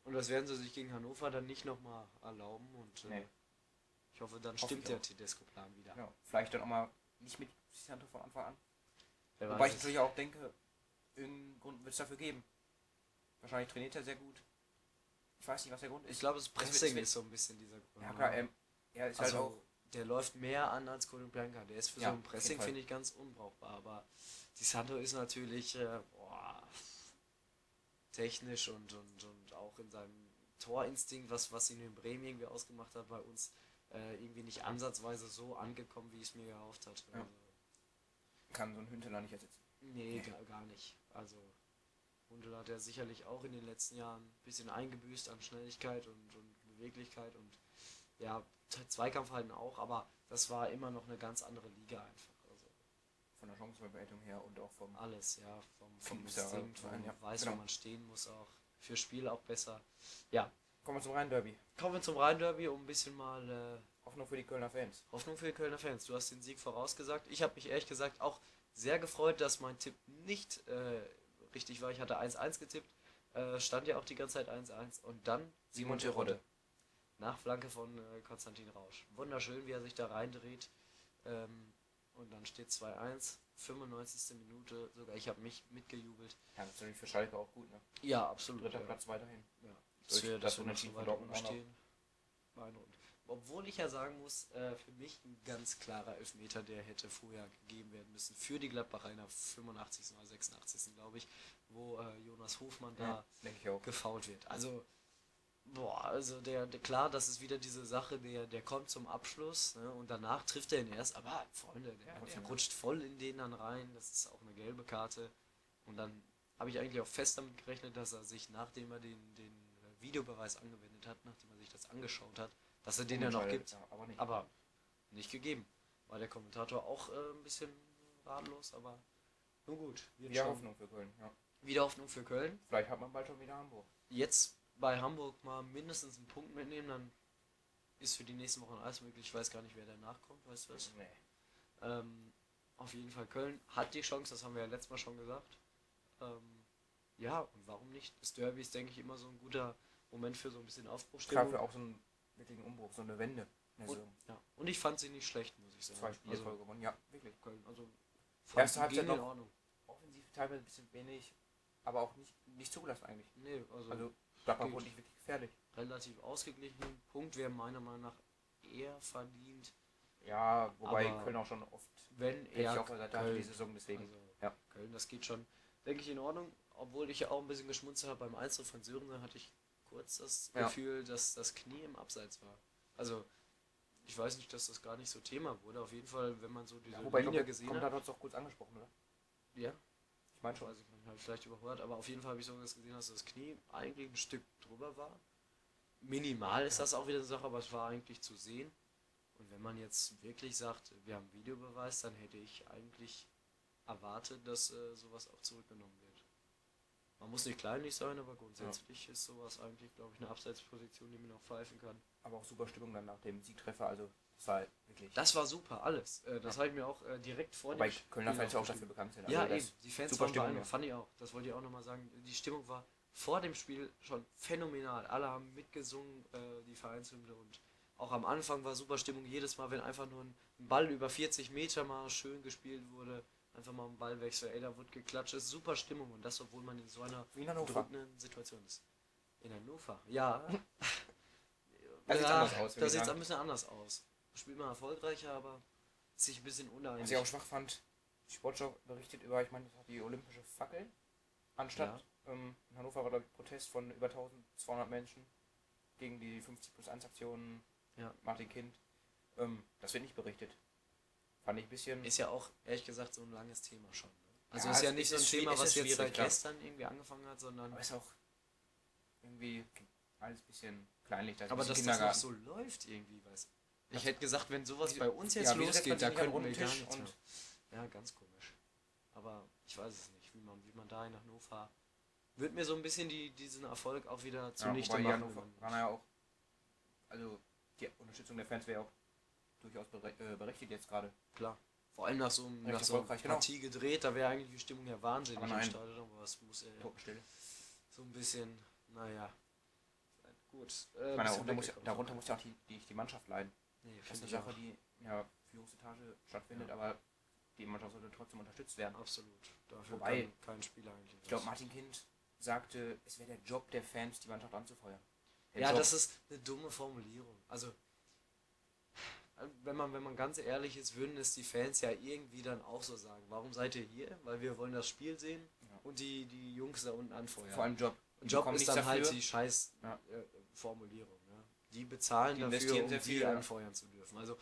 Und das werden sie sich gegen Hannover dann nicht nochmal erlauben. Und äh, Nee. ich hoffe, dann Hoffe stimmt der. Tedesco-Plan wieder. Ja, vielleicht dann auch mal nicht mit Santo von Anfang an. Wer Wobei ich es. natürlich auch denke, irgendeinen Grund wird es dafür geben. Wahrscheinlich trainiert er sehr gut. Ich weiß nicht, was der Grund ist. Ich glaube, das wird- Pressing ist so ein bisschen dieser Grund. ja klar, ähm, er ist also, halt auch. der läuft mehr an als Bianca. Der ist für Ja, so ein Pressing, finde ich, ganz unbrauchbar. Aber die Santo ist natürlich äh, boah, technisch und, und, und auch in seinem Torinstinkt, was, was ihn in Bremen irgendwie ausgemacht hat, bei uns äh, irgendwie nicht ansatzweise so angekommen, wie ich es mir gehofft hatte. Ja. Also, Kann so ein Hünteler nicht ersetzen. Nee. Gar, gar nicht. Also Hundel hat ja sicherlich auch in den letzten Jahren ein bisschen eingebüßt an Schnelligkeit und, und Beweglichkeit und ja, Zweikampfhalten auch, aber das war immer noch eine ganz andere Liga einfach. Von der Chancenverwertung her und auch vom. alles, ja, vom, vom rein, man ja, weiß, genau. wo man stehen muss auch. Für Spiel auch besser. Ja, Kommen wir zum Rhein-Derby. Kommen wir zum Rhein-Derby, um ein bisschen mal äh, Hoffnung für die Kölner Fans. Hoffnung für die Kölner Fans. Du hast den Sieg vorausgesagt. Ich habe mich ehrlich gesagt auch sehr gefreut, dass mein Tipp nicht äh, richtig war. Ich hatte 1-1 getippt, äh, stand ja auch die ganze Zeit 1-1 und dann Simon Terodde. Nach Flanke von äh, Konstantin Rausch. Wunderschön, wie er sich da reindreht. Ähm, und dann steht 2-1, 95. Minute. Sogar ich habe mich mitgejubelt. Ja, das ist natürlich für Schalke auch gut, ne? Ja, absolut. Dritter ja. Platz weiterhin. Ja, dass wir, das dass wir noch Unentschieden so weit oben stehen. Obwohl ich ja sagen muss, äh, für mich ein ganz klarer Elfmeter, der hätte vorher gegeben werden müssen. Für die Gladbacher in der 85. oder 86. glaube ich, wo äh, Jonas Hofmann da Ja, auch. gefault wird. Also, boah, also der, der klar, das ist wieder diese Sache, der, der kommt zum Abschluss ne, und danach trifft er ihn erst, aber Freunde, der, Ja, der rutscht voll in den dann rein, das ist auch eine gelbe Karte. Und dann habe ich eigentlich auch fest damit gerechnet, dass er sich, nachdem er den, den äh, Videobeweis angewendet hat, nachdem er sich das angeschaut hat, dass er den ja noch gibt. Ja, aber nicht. Aber nicht gegeben. War der Kommentator auch äh, ein bisschen ratlos, aber nun gut. Wieder Hoffnung für Köln, ja. Wieder Hoffnung für Köln Vielleicht hat man bald schon wieder Hamburg. jetzt bei Hamburg mal mindestens einen Punkt mitnehmen, dann ist für die nächsten Wochen alles möglich. Ich weiß gar nicht, wer danach kommt, weißt du was? Nee. Ähm, auf jeden Fall Köln hat die Chance, das haben wir ja letztes Mal schon gesagt. Ähm, ja, und warum nicht? Das Derby ist, denke ich, immer so ein guter Moment für so ein bisschen Aufbruchstimmung. für auch so einen wirklichen Umbruch, so eine Wende. der Und, ja. und ich fand sie nicht schlecht, muss ich sagen. Zwei Spiele also, voll gewonnen, ja, wirklich. Köln, also Erste Halbzeit ging in noch- Ordnung. Offensiv teilweise ein bisschen wenig, aber auch nicht, nicht zugelassen eigentlich. Nee, also, Also, Gladbach wurde nicht wirklich gefährlich. relativ ausgeglichen. Punkt wäre meiner Meinung nach eher verdient, Ja, wobei Aber- Köln auch schon oft wenn er auf der die Saison, deswegen. Also, Ja. Köln, das geht schon, denke ich, in Ordnung. Obwohl ich ja auch ein bisschen geschmunzelt habe beim Einzel von Sören, hatte ich kurz das Ja. Gefühl, dass das Knie im Abseits war. Also, ich weiß nicht, dass das gar nicht so Thema wurde. Auf jeden Fall, wenn man so diese Ja, wobei Linie glaube, gesehen hat. hat es auch kurz angesprochen, oder? Ja, Ich meine schon. weiß ich habe ich vielleicht überhört, aber auf jeden Fall habe ich so gesehen, dass das Knie eigentlich ein Stück drüber war. Minimal ist das auch wieder eine Sache, aber es war eigentlich zu sehen. Und wenn man jetzt wirklich sagt, wir haben Videobeweis, dann hätte ich eigentlich erwartet, dass äh, sowas auch zurückgenommen wird. Man muss nicht kleinlich sein, aber grundsätzlich ist sowas eigentlich, glaube ich, eine Abseitsposition, die man auch pfeifen kann. Aber auch super Stimmung dann nach dem Siegtreffer, also das war wirklich. Das war super, alles. Äh, das habe ich mir auch äh, direkt vor Wobei dem Kölner Spiel Fans ja auch dafür bekannt sind. Ja, Also eben. das- Die Fans super waren Stimmung, ja. fand ich auch. Das wollte ich auch nochmal sagen. Die Stimmung war vor dem Spiel schon phänomenal. Alle haben mitgesungen, äh, die Vereinshymne und auch am Anfang war super Stimmung. Jedes Mal, wenn einfach nur ein Ball über 40 Meter mal schön gespielt wurde, einfach mal ein Ballwechsel, ey, da wurde geklatscht. Ist super Stimmung und das, obwohl man in so einer drückenden Situation ist. In Hannover, ja. Da sieht's anders aus, würde Da sieht es ein bisschen anders aus. Spielt man erfolgreicher, aber ist sich ein bisschen uneinig. Was ich auch schwach fand, die Sportschau berichtet über, ich meine, das hat die olympische Fackel anstatt. Ähm, in Hannover war, glaube ich, Protest von über 1200 Menschen gegen die 50 plus 1 Aktion Ja. Martin Kind. Ähm, das wird nicht berichtet. Fand ich ein bisschen. Ist ja auch, ehrlich gesagt, so ein langes Thema schon. Ne? Also Ja, ist ja nicht so ein Thema, was jetzt seit gestern irgendwie angefangen hat, sondern. aber ist auch irgendwie alles ein bisschen kleinlich. Aber dass das noch so läuft irgendwie, weiß ich. Das- hätte gesagt, wenn sowas Wie- bei uns jetzt ja, losgeht, da könnten wir gar nichts und- mehr. Ja, ganz komisch. Aber ich weiß es nicht, wie man, wie man da in Hannover. Wird mir so ein bisschen die, diesen Erfolg auch wieder zunichte die machen. Waren ja auch. Also die Unterstützung der Fans wäre auch durchaus äh, berechtigt jetzt gerade. Klar. Vor allem nach so, einem- nach so einer erfolgreich, genau. Partie gedreht, da wäre eigentlich die Stimmung ja wahnsinnig Aber im nein. Stadion, aber es muss ja Totenstille. so ein bisschen, naja. Gut. Äh, Ich meine, darunter muss, ja- darunter muss ja auch die, die, die Mannschaft leiden. Nee, Das ist eine Sache, auch. die ja Führungsetage stattfindet, Ja. aber die Mannschaft sollte trotzdem unterstützt werden. Absolut. Dafür Wobei- kann kein Spieler eigentlich. Ich glaube. Martin Kind sagte, es wäre der Job der Fans, die Mannschaft anzufeuern. Der Ja, Job. das ist eine dumme Formulierung. Also, wenn man, wenn man ganz ehrlich ist, würden es die Fans ja irgendwie dann auch so sagen. Warum seid ihr hier? Weil wir wollen das Spiel sehen Ja. und die, die Jungs da unten anfeuern. vor allem Job. Die Job ist dann halt dafür. die scheiß Ja. äh, Formulierung. Die bezahlen Die dafür, investieren um sehr die viel, ja. anfeuern zu dürfen. Also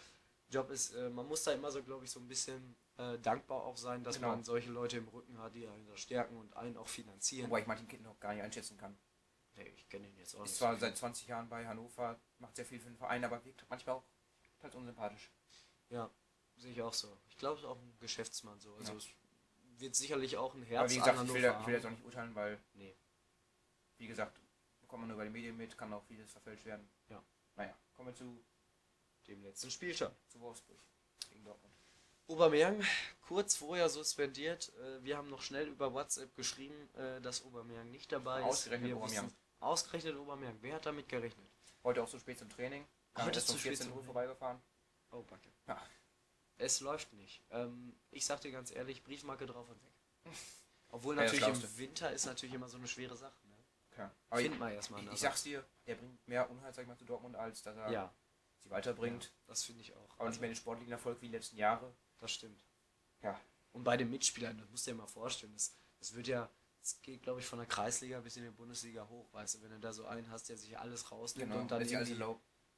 Job ist, äh, man muss da immer so, glaube ich, so ein bisschen äh, dankbar auch sein, dass Genau. man solche Leute im Rücken hat, die einen da stärken und einen auch finanzieren. Wobei ich Martin Kind noch gar nicht einschätzen kann. Nee, ich kenne ihn jetzt auch Ist nicht. zwar seit 20 Jahren bei Hannover, macht sehr viel für den Verein, aber wirkt manchmal auch halt unsympathisch. Ja, sehe ich auch so. Ich glaube, es ist auch ein Geschäftsmann so. Also Ja. es wird sicherlich auch ein Aber Herz wie gesagt, an ich Hannover will, da- ich will jetzt auch nicht urteilen, weil, Nee. wie gesagt, kommt man nur bei den Medien mit, kann auch vieles verfälscht werden. Ja. Naja, kommen wir zu, Dem letzten Spielstand. zu Wolfsburg gegen Dortmund. Aubameyang, kurz vorher suspendiert. Äh, Wir haben noch schnell über WhatsApp geschrieben, äh, dass Aubameyang nicht dabei ist. Ausgerechnet wissen- Ausgerechnet Aubameyang. Wer hat damit gerechnet? Heute auch so spät zum Training. Heute um zu spät 14 zum Uhr vorbeigefahren. Oh, Backe. Ja. Es läuft nicht. Ähm, ich sag dir ganz ehrlich, Briefmarke drauf und weg. Obwohl natürlich im Schlauste. Winter ist natürlich immer so eine schwere Sache. Ne? Klar. Aber ich, Find mal erstmal ich, ich sag's dir, er bringt mehr Unheil, sag ich mal, zu Dortmund, als dass er Ja, sie weiterbringt. das finde ich auch. Aber nicht mehr den sportlichen Erfolg wie die letzten Jahre. Das stimmt. Ja. Und bei den Mitspielern, das musst du dir mal vorstellen, das, das wird ja, es geht glaube ich von der Kreisliga bis in die Bundesliga hoch, weißt du, wenn du da so einen hast, der sich alles rausnimmt Genau. und dann irgendwie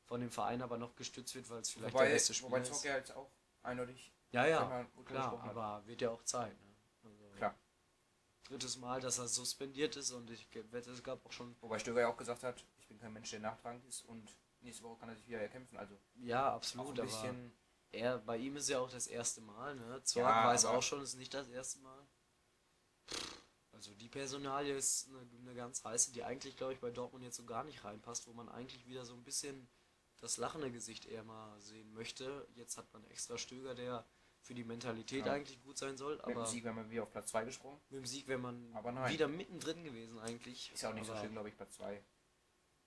von dem Verein aber noch gestützt wird, weil es vielleicht Wobei, der beste Spieler wobei ist. Zocker jetzt auch eindeutig Ja, ja, klar, aber wird ja auch Zeit. Ne? Drittes Mal, dass er suspendiert ist und ich wette, es gab auch schon, Wobei Stöger ja auch gesagt hat, ich bin kein Mensch, der nachtragend ist und nächste Woche kann er sich wieder erkämpfen. Also ja, absolut, aber er, bei ihm ist ja auch das erste Mal, ne? Zorg Ja, weiß auch schon, ist nicht das erste Mal. Also die Personalie ist eine, eine ganz heiße, die eigentlich, glaube ich, bei Dortmund jetzt so gar nicht reinpasst, wo man eigentlich wieder so ein bisschen das lachende Gesicht eher mal sehen möchte. Jetzt hat man extra Stöger, der für die Mentalität Ja. eigentlich gut sein soll, mit dem Sieg wären wir wieder auf Platz 2 gesprungen. mit dem Sieg wäre man wieder mittendrin gewesen eigentlich. Ist ja auch nicht so Aber schlimm, glaube ich, Platz 2.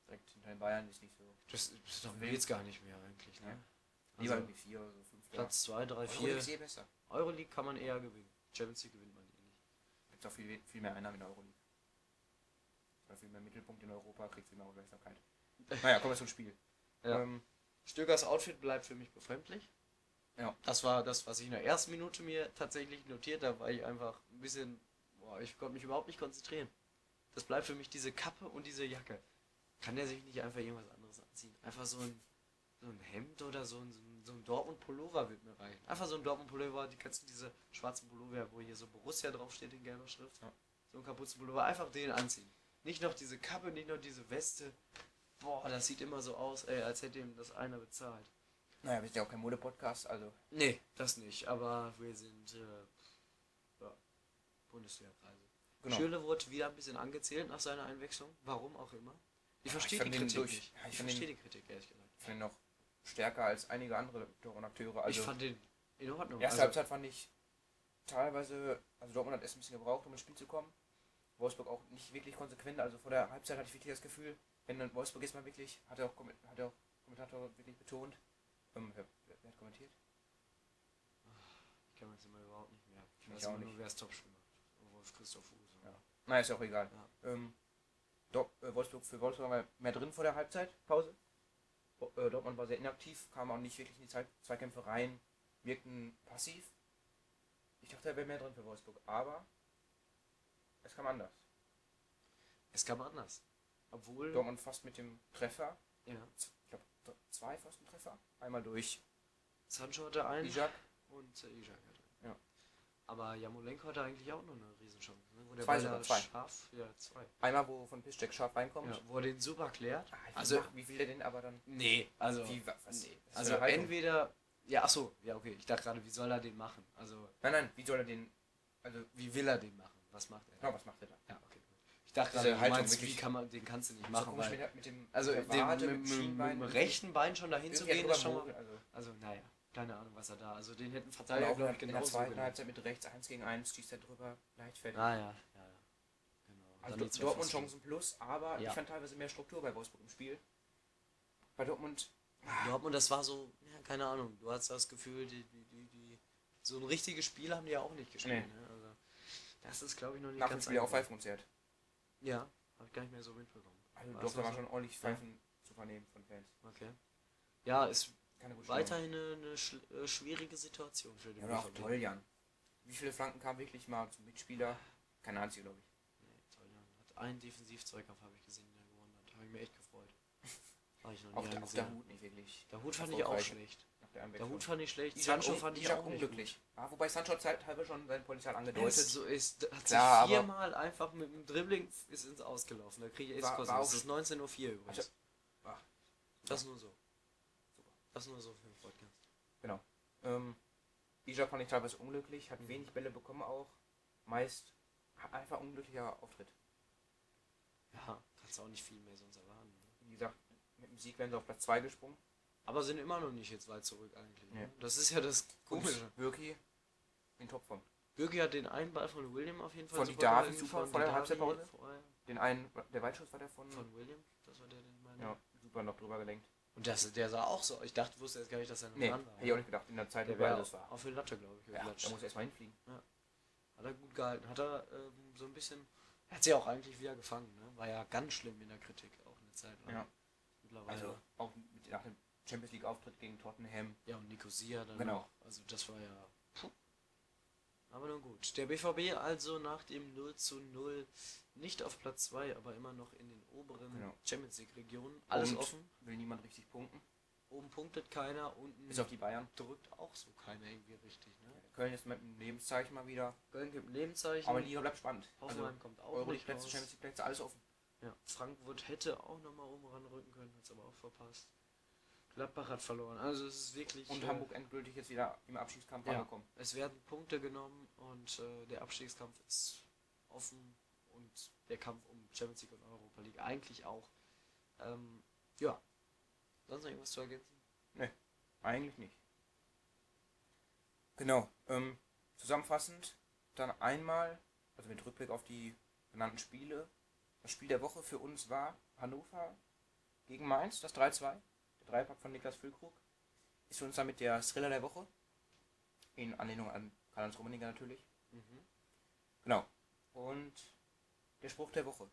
Direkt hinter den Bayern ist nicht so. Das, das Wild. geht's gar nicht mehr eigentlich. Ne? Ja. Lieber Also, irgendwie 4 oder so, 5. Platz 2, 3, Euroleague 4. ist eh besser. Euroleague kann man eher gewinnen. Champions League gewinnt man eh nicht. Gibt auch viel, viel mehr Einnahmen in der Euroleague. Oder viel mehr Mittelpunkt in Europa, kriegt viel mehr Aufmerksamkeit. Naja, kommen wir zum Spiel. Ja. Ähm, Stögers Outfit bleibt für mich befremdlich. Ja. Das war das, was ich in der ersten Minute mir tatsächlich notiert habe, weil ich einfach ein bisschen, boah, ich konnte mich überhaupt nicht konzentrieren. Das bleibt für mich diese Kappe und diese Jacke. Kann der sich nicht einfach irgendwas anderes anziehen? Einfach so ein, so ein Hemd oder so ein, so ein, so ein Dortmund-Pullover wird mir reichen. Einfach so ein Dortmund-Pullover, die kannst du diese schwarzen Pullover, wo hier so Borussia draufsteht in gelber Schrift. Ja. So ein Kapuzenpullover, einfach den anziehen. Nicht noch diese Kappe, nicht noch diese Weste. Boah, das sieht immer so aus, ey, als hätte ihm das einer bezahlt. Naja, wir sind ja auch kein Mode-Podcast, also Nee, das nicht, aber wir sind äh, ja, Bundesliga-Preise. genau. Schürle wurde wieder ein bisschen angezählt nach seiner Einwechslung, warum auch immer. Ich Ja, verstehe ich die Kritik durch- nicht. ich ich verstehe die Kritik, ehrlich gesagt. Ich finde ihn noch stärker als einige andere Dortmund-Akteure. Also ich fand den in Ordnung. erste Also, Halbzeit fand ich teilweise, also Dortmund hat erst ein bisschen gebraucht, um ins Spiel zu kommen. Wolfsburg auch nicht wirklich konsequent. Also vor der Halbzeit hatte ich wirklich das Gefühl, wenn dann Wolfsburg jetzt mal wirklich, hat er auch, hat er auch Kommentator wirklich betont. Ähm, wer, wer, hat kommentiert? ich kann mir jetzt immer überhaupt nicht mehr. Ich Ich weiß auch nicht. nur, wer es Topspiel macht. Wolf Christoph Fuß. Ja. Naja, ist ja auch egal. Ja. Ähm, Dort, äh, Wolfsburg, für Wolfsburg war mehr drin vor der Halbzeitpause. Äh, Dortmund war sehr inaktiv, kam auch nicht wirklich in die Zeit, Zweikämpfe rein, wirkten passiv. Ich dachte, er wäre mehr drin für Wolfsburg, aber es kam anders. Es kam anders. Obwohl. Dortmund fast mit dem Treffer, Ja. Zwei Pfostentreffer, einmal durch Sancho hatte einen Dijak, und äh, Ijak hatte einen. Ja. Aber Jamolenko hatte eigentlich auch noch eine Riesenchance. Ne? Wo der Zwei sogar, zwei. scharf, ja, zwei. einmal wo von Piszczek scharf reinkommt. Ja, wo er den super klärt. Ah, wie, Also- macht- wie will der denn aber dann? Nee, also. Wie, wa- was, nee. Also entweder. Ja, achso, ja, okay. Ich dachte gerade, wie soll er den machen? Also, Nein, nein, wie soll er den, also, wie will er den machen? Was macht er? genau, was macht er da? Ja, dachte gerade, du Haltung meinst, wie kann man, den kannst du nicht machen, weil, mit, dem also der Wade, mit, mit mit, dem mit, dem rechten Bein schon dahin zu gehen, ist schon mal, also also naja, keine Ahnung, was er da, also den hätten Verteidiger, auch glaube in, ich, in der genauso zweiten. Halbzeit mit rechts 1 gegen 1 schießt er drüber, leichtfertig. Ah ja, ja, ja. Genau. also zwei Dortmund. Chancen plus, aber Ja. ich fand teilweise mehr Struktur bei Wolfsburg im Spiel. Bei Dortmund, Dortmund, das war so, ja, keine Ahnung, du hast das Gefühl, die, die, die, die so ein richtiges Spiel haben die ja auch nicht gespielt. Nee. Ne? Also, das ist, glaube ich, noch nicht nach dem ganz Spiel auch angekommen. Ja, habe ich gar nicht mehr so mitbekommen. Also War doch, da war schon ordentlich Pfeifen zu vernehmen von Fans. Okay. Ja, ist weiterhin eine, eine sch äh, schwierige Situation für den Ja, aber auch. Toljan. Wie viele Flanken kamen wirklich mal zum Mitspieler? Keine einzige, glaube ich. Nee, Toljan hat einen Defensivzeugkampf, habe ich gesehen, den er gewonnen hat. Habe ich mir echt gefreut. Habe ich noch Auch nie der, auch der Hut nicht wirklich. Der Hut fand ich auch schlecht. Der Der. Hut fand ich schlecht. Isaac Sancho fand ich Isaac auch unglücklich. Ah, wobei Sancho zeithalber schon sein Potenzial angedeutet. Es so ist, hat sich aber- viermal einfach mit dem Dribbling ist ins Ausgelaufen. Da kriege ich echt auch- ist 19.04 Uhr übrigens. Also- Ach, das nur so. Super. Das nur so für den Podcast. Ähm, Isaac fand ich teilweise unglücklich, Mhm. hat wenig Bälle bekommen auch. Meist einfach unglücklicher Auftritt. Ja, kannst du auch nicht viel mehr sonst erwarten. Ne? Wie gesagt, mit dem Sieg wären sie auf Platz 2 gesprungen. Aber sind immer noch nicht jetzt weit zurück eigentlich. Ne? Nee. Das ist ja das Komische. Birki in Topform. Bürgi hat den einen Ball von William auf jeden Fall Von Didavi gehalten, super von der Halbzeitpause. Den einen, der Weitschuss war der von. Von William, das war der, den meine. ja, super noch drüber gelenkt. Und das, der sah auch so. Ich dachte, wusste jetzt gar nicht, dass er noch Nee, dran war. hätte ich auch nicht gedacht, in der Zeit, Der er das war. auf die Latte, glaube ich. Ja, da muss er erstmal hinfliegen. Hat er gut gehalten. Hat er ähm, so ein bisschen. Er hat sie auch eigentlich wieder gefangen. Ne? War ja ganz schlimm in der Kritik auch eine Zeit lang. Ja. Mittlerweile. Also auch mit, nach dem Champions League Auftritt gegen Tottenham. ja, und Nicosia dann. Genau. Auch. Also das war ja. Puh. Aber nun gut. Der BVB also nach dem 0 zu 0 nicht auf Platz 2, aber immer noch in den oberen Genau. Champions League Regionen. Alles Und offen. Will niemand richtig punkten. Oben punktet keiner, unten Bis auf die Bayern. drückt auch so keiner irgendwie richtig. Ne? Köln ist mit einem Lebenszeichen mal wieder. Köln gibt ein Lebenszeichen. Aber die Liga bleibt spannend. Hoffenheim Also kommt auch Euro nicht Plätze, raus. Champions League Plätze, alles offen. Ja, Frankfurt hätte auch nochmal oben ranrücken können, hat es aber auch verpasst. Gladbach hat verloren. Also es ist wirklich. Und äh, Hamburg endgültig jetzt wieder im Abschiedskampf Ja. angekommen. Es werden Punkte genommen und äh, der Abstiegskampf ist offen und der Kampf um Champions League und Europa League eigentlich auch. Ähm, ja. Sonst noch irgendwas zu ergänzen? Eigentlich nicht. Genau. Ähm, zusammenfassend dann einmal, also mit Rückblick auf die genannten Spiele. Das Spiel der Woche für uns war Hannover gegen Mainz, das 3-2. Dreipack von Niklas Füllkrug. Ist für uns damit der Thriller der Woche. In Anlehnung an Karl-Heinz Rummenigge natürlich. Mhm. Genau. Und der Spruch der Woche.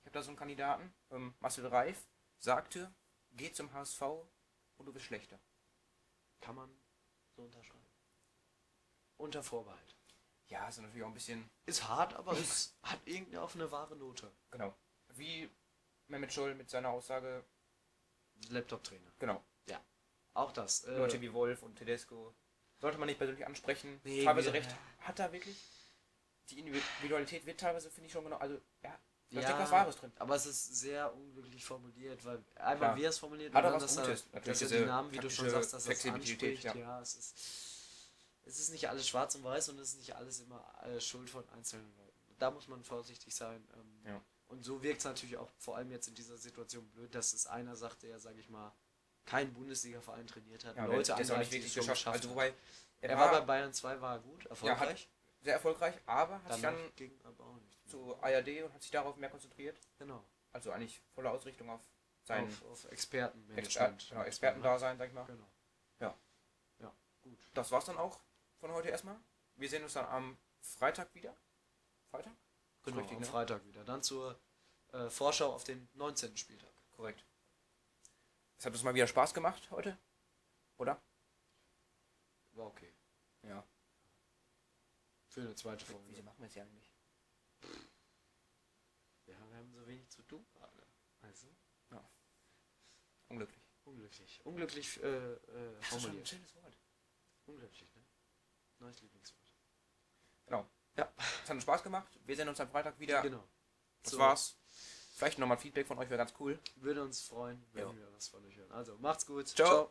Ich habe da so einen Kandidaten, ähm, Marcel Reif, sagte, geh zum HSV und du bist schlechter. Kann man so unterschreiben. Unter Vorbehalt. Ja, ist natürlich auch ein bisschen, Ist hart, aber es hat irgendwie auf eine wahre Note. genau, wie Mehmet Scholl mit seiner Aussage, Laptop-Trainer. genau, Auch das. Äh, Leute wie Wolf und Tedesco, sollte man nicht persönlich ansprechen. Nee, teilweise recht, hat er wirklich. Die Individualität wird teilweise, finde ich schon genau, also, ja, da Ja. steckt was Wahres drin. Aber es ist sehr unglücklich formuliert, weil einmal wie er es formuliert Hat und dann, was dass Gutes, er, natürlich, dass er die Namen, wie du schon sagst, dass er es Flexibilität, anspricht. ja. Ja, es ist, es ist nicht alles schwarz und weiß und es ist nicht alles immer äh, Schuld von einzelnen Leuten. Da muss man vorsichtig sein. Ähm, Ja. Und so wirkt es natürlich auch vor allem jetzt in dieser Situation blöd, dass es einer sagt, der, sage ich mal, keinen Bundesliga-Verein trainiert hat, Ja, Leute der ist auch nicht wirklich geschafft. Also, wobei, er, Er war, war bei Bayern 2, war gut, erfolgreich. sehr erfolgreich, aber hat sich Danach dann ging aber auch nicht. zu ARD und hat sich darauf mehr konzentriert. Genau. Also eigentlich volle Ausrichtung auf sein auf, auf Expertenmanagement. Exper genau, Expertendasein, sag ich mal. Genau. Ja. Ja, gut. Das war's dann auch von heute erstmal. Wir sehen uns dann am Freitag wieder. Freitag? Genau, richtig, am ne? Freitag wieder. Dann zur äh, Vorschau auf den 19. Spieltag. Korrekt. Es hat uns mal wieder Spaß gemacht heute. Oder? War okay. Ja. Für eine zweite Folge. Wieso machen wir es ja eigentlich? Ja, wir haben so wenig zu tun gerade. Also, Unglücklich. unglücklich. Unglücklich äh, äh, Das ist schon ein formuliert. schönes Wort. Unglücklich, ne? Neues Lieblingswort. Genau. Ja. Es hat uns Spaß gemacht. Wir sehen uns am Freitag wieder. Genau. Das So. war's. Vielleicht nochmal Feedback von euch wäre ganz cool. Würde uns freuen, wenn Ja. wir was von euch hören. Also, macht's gut. Ciao.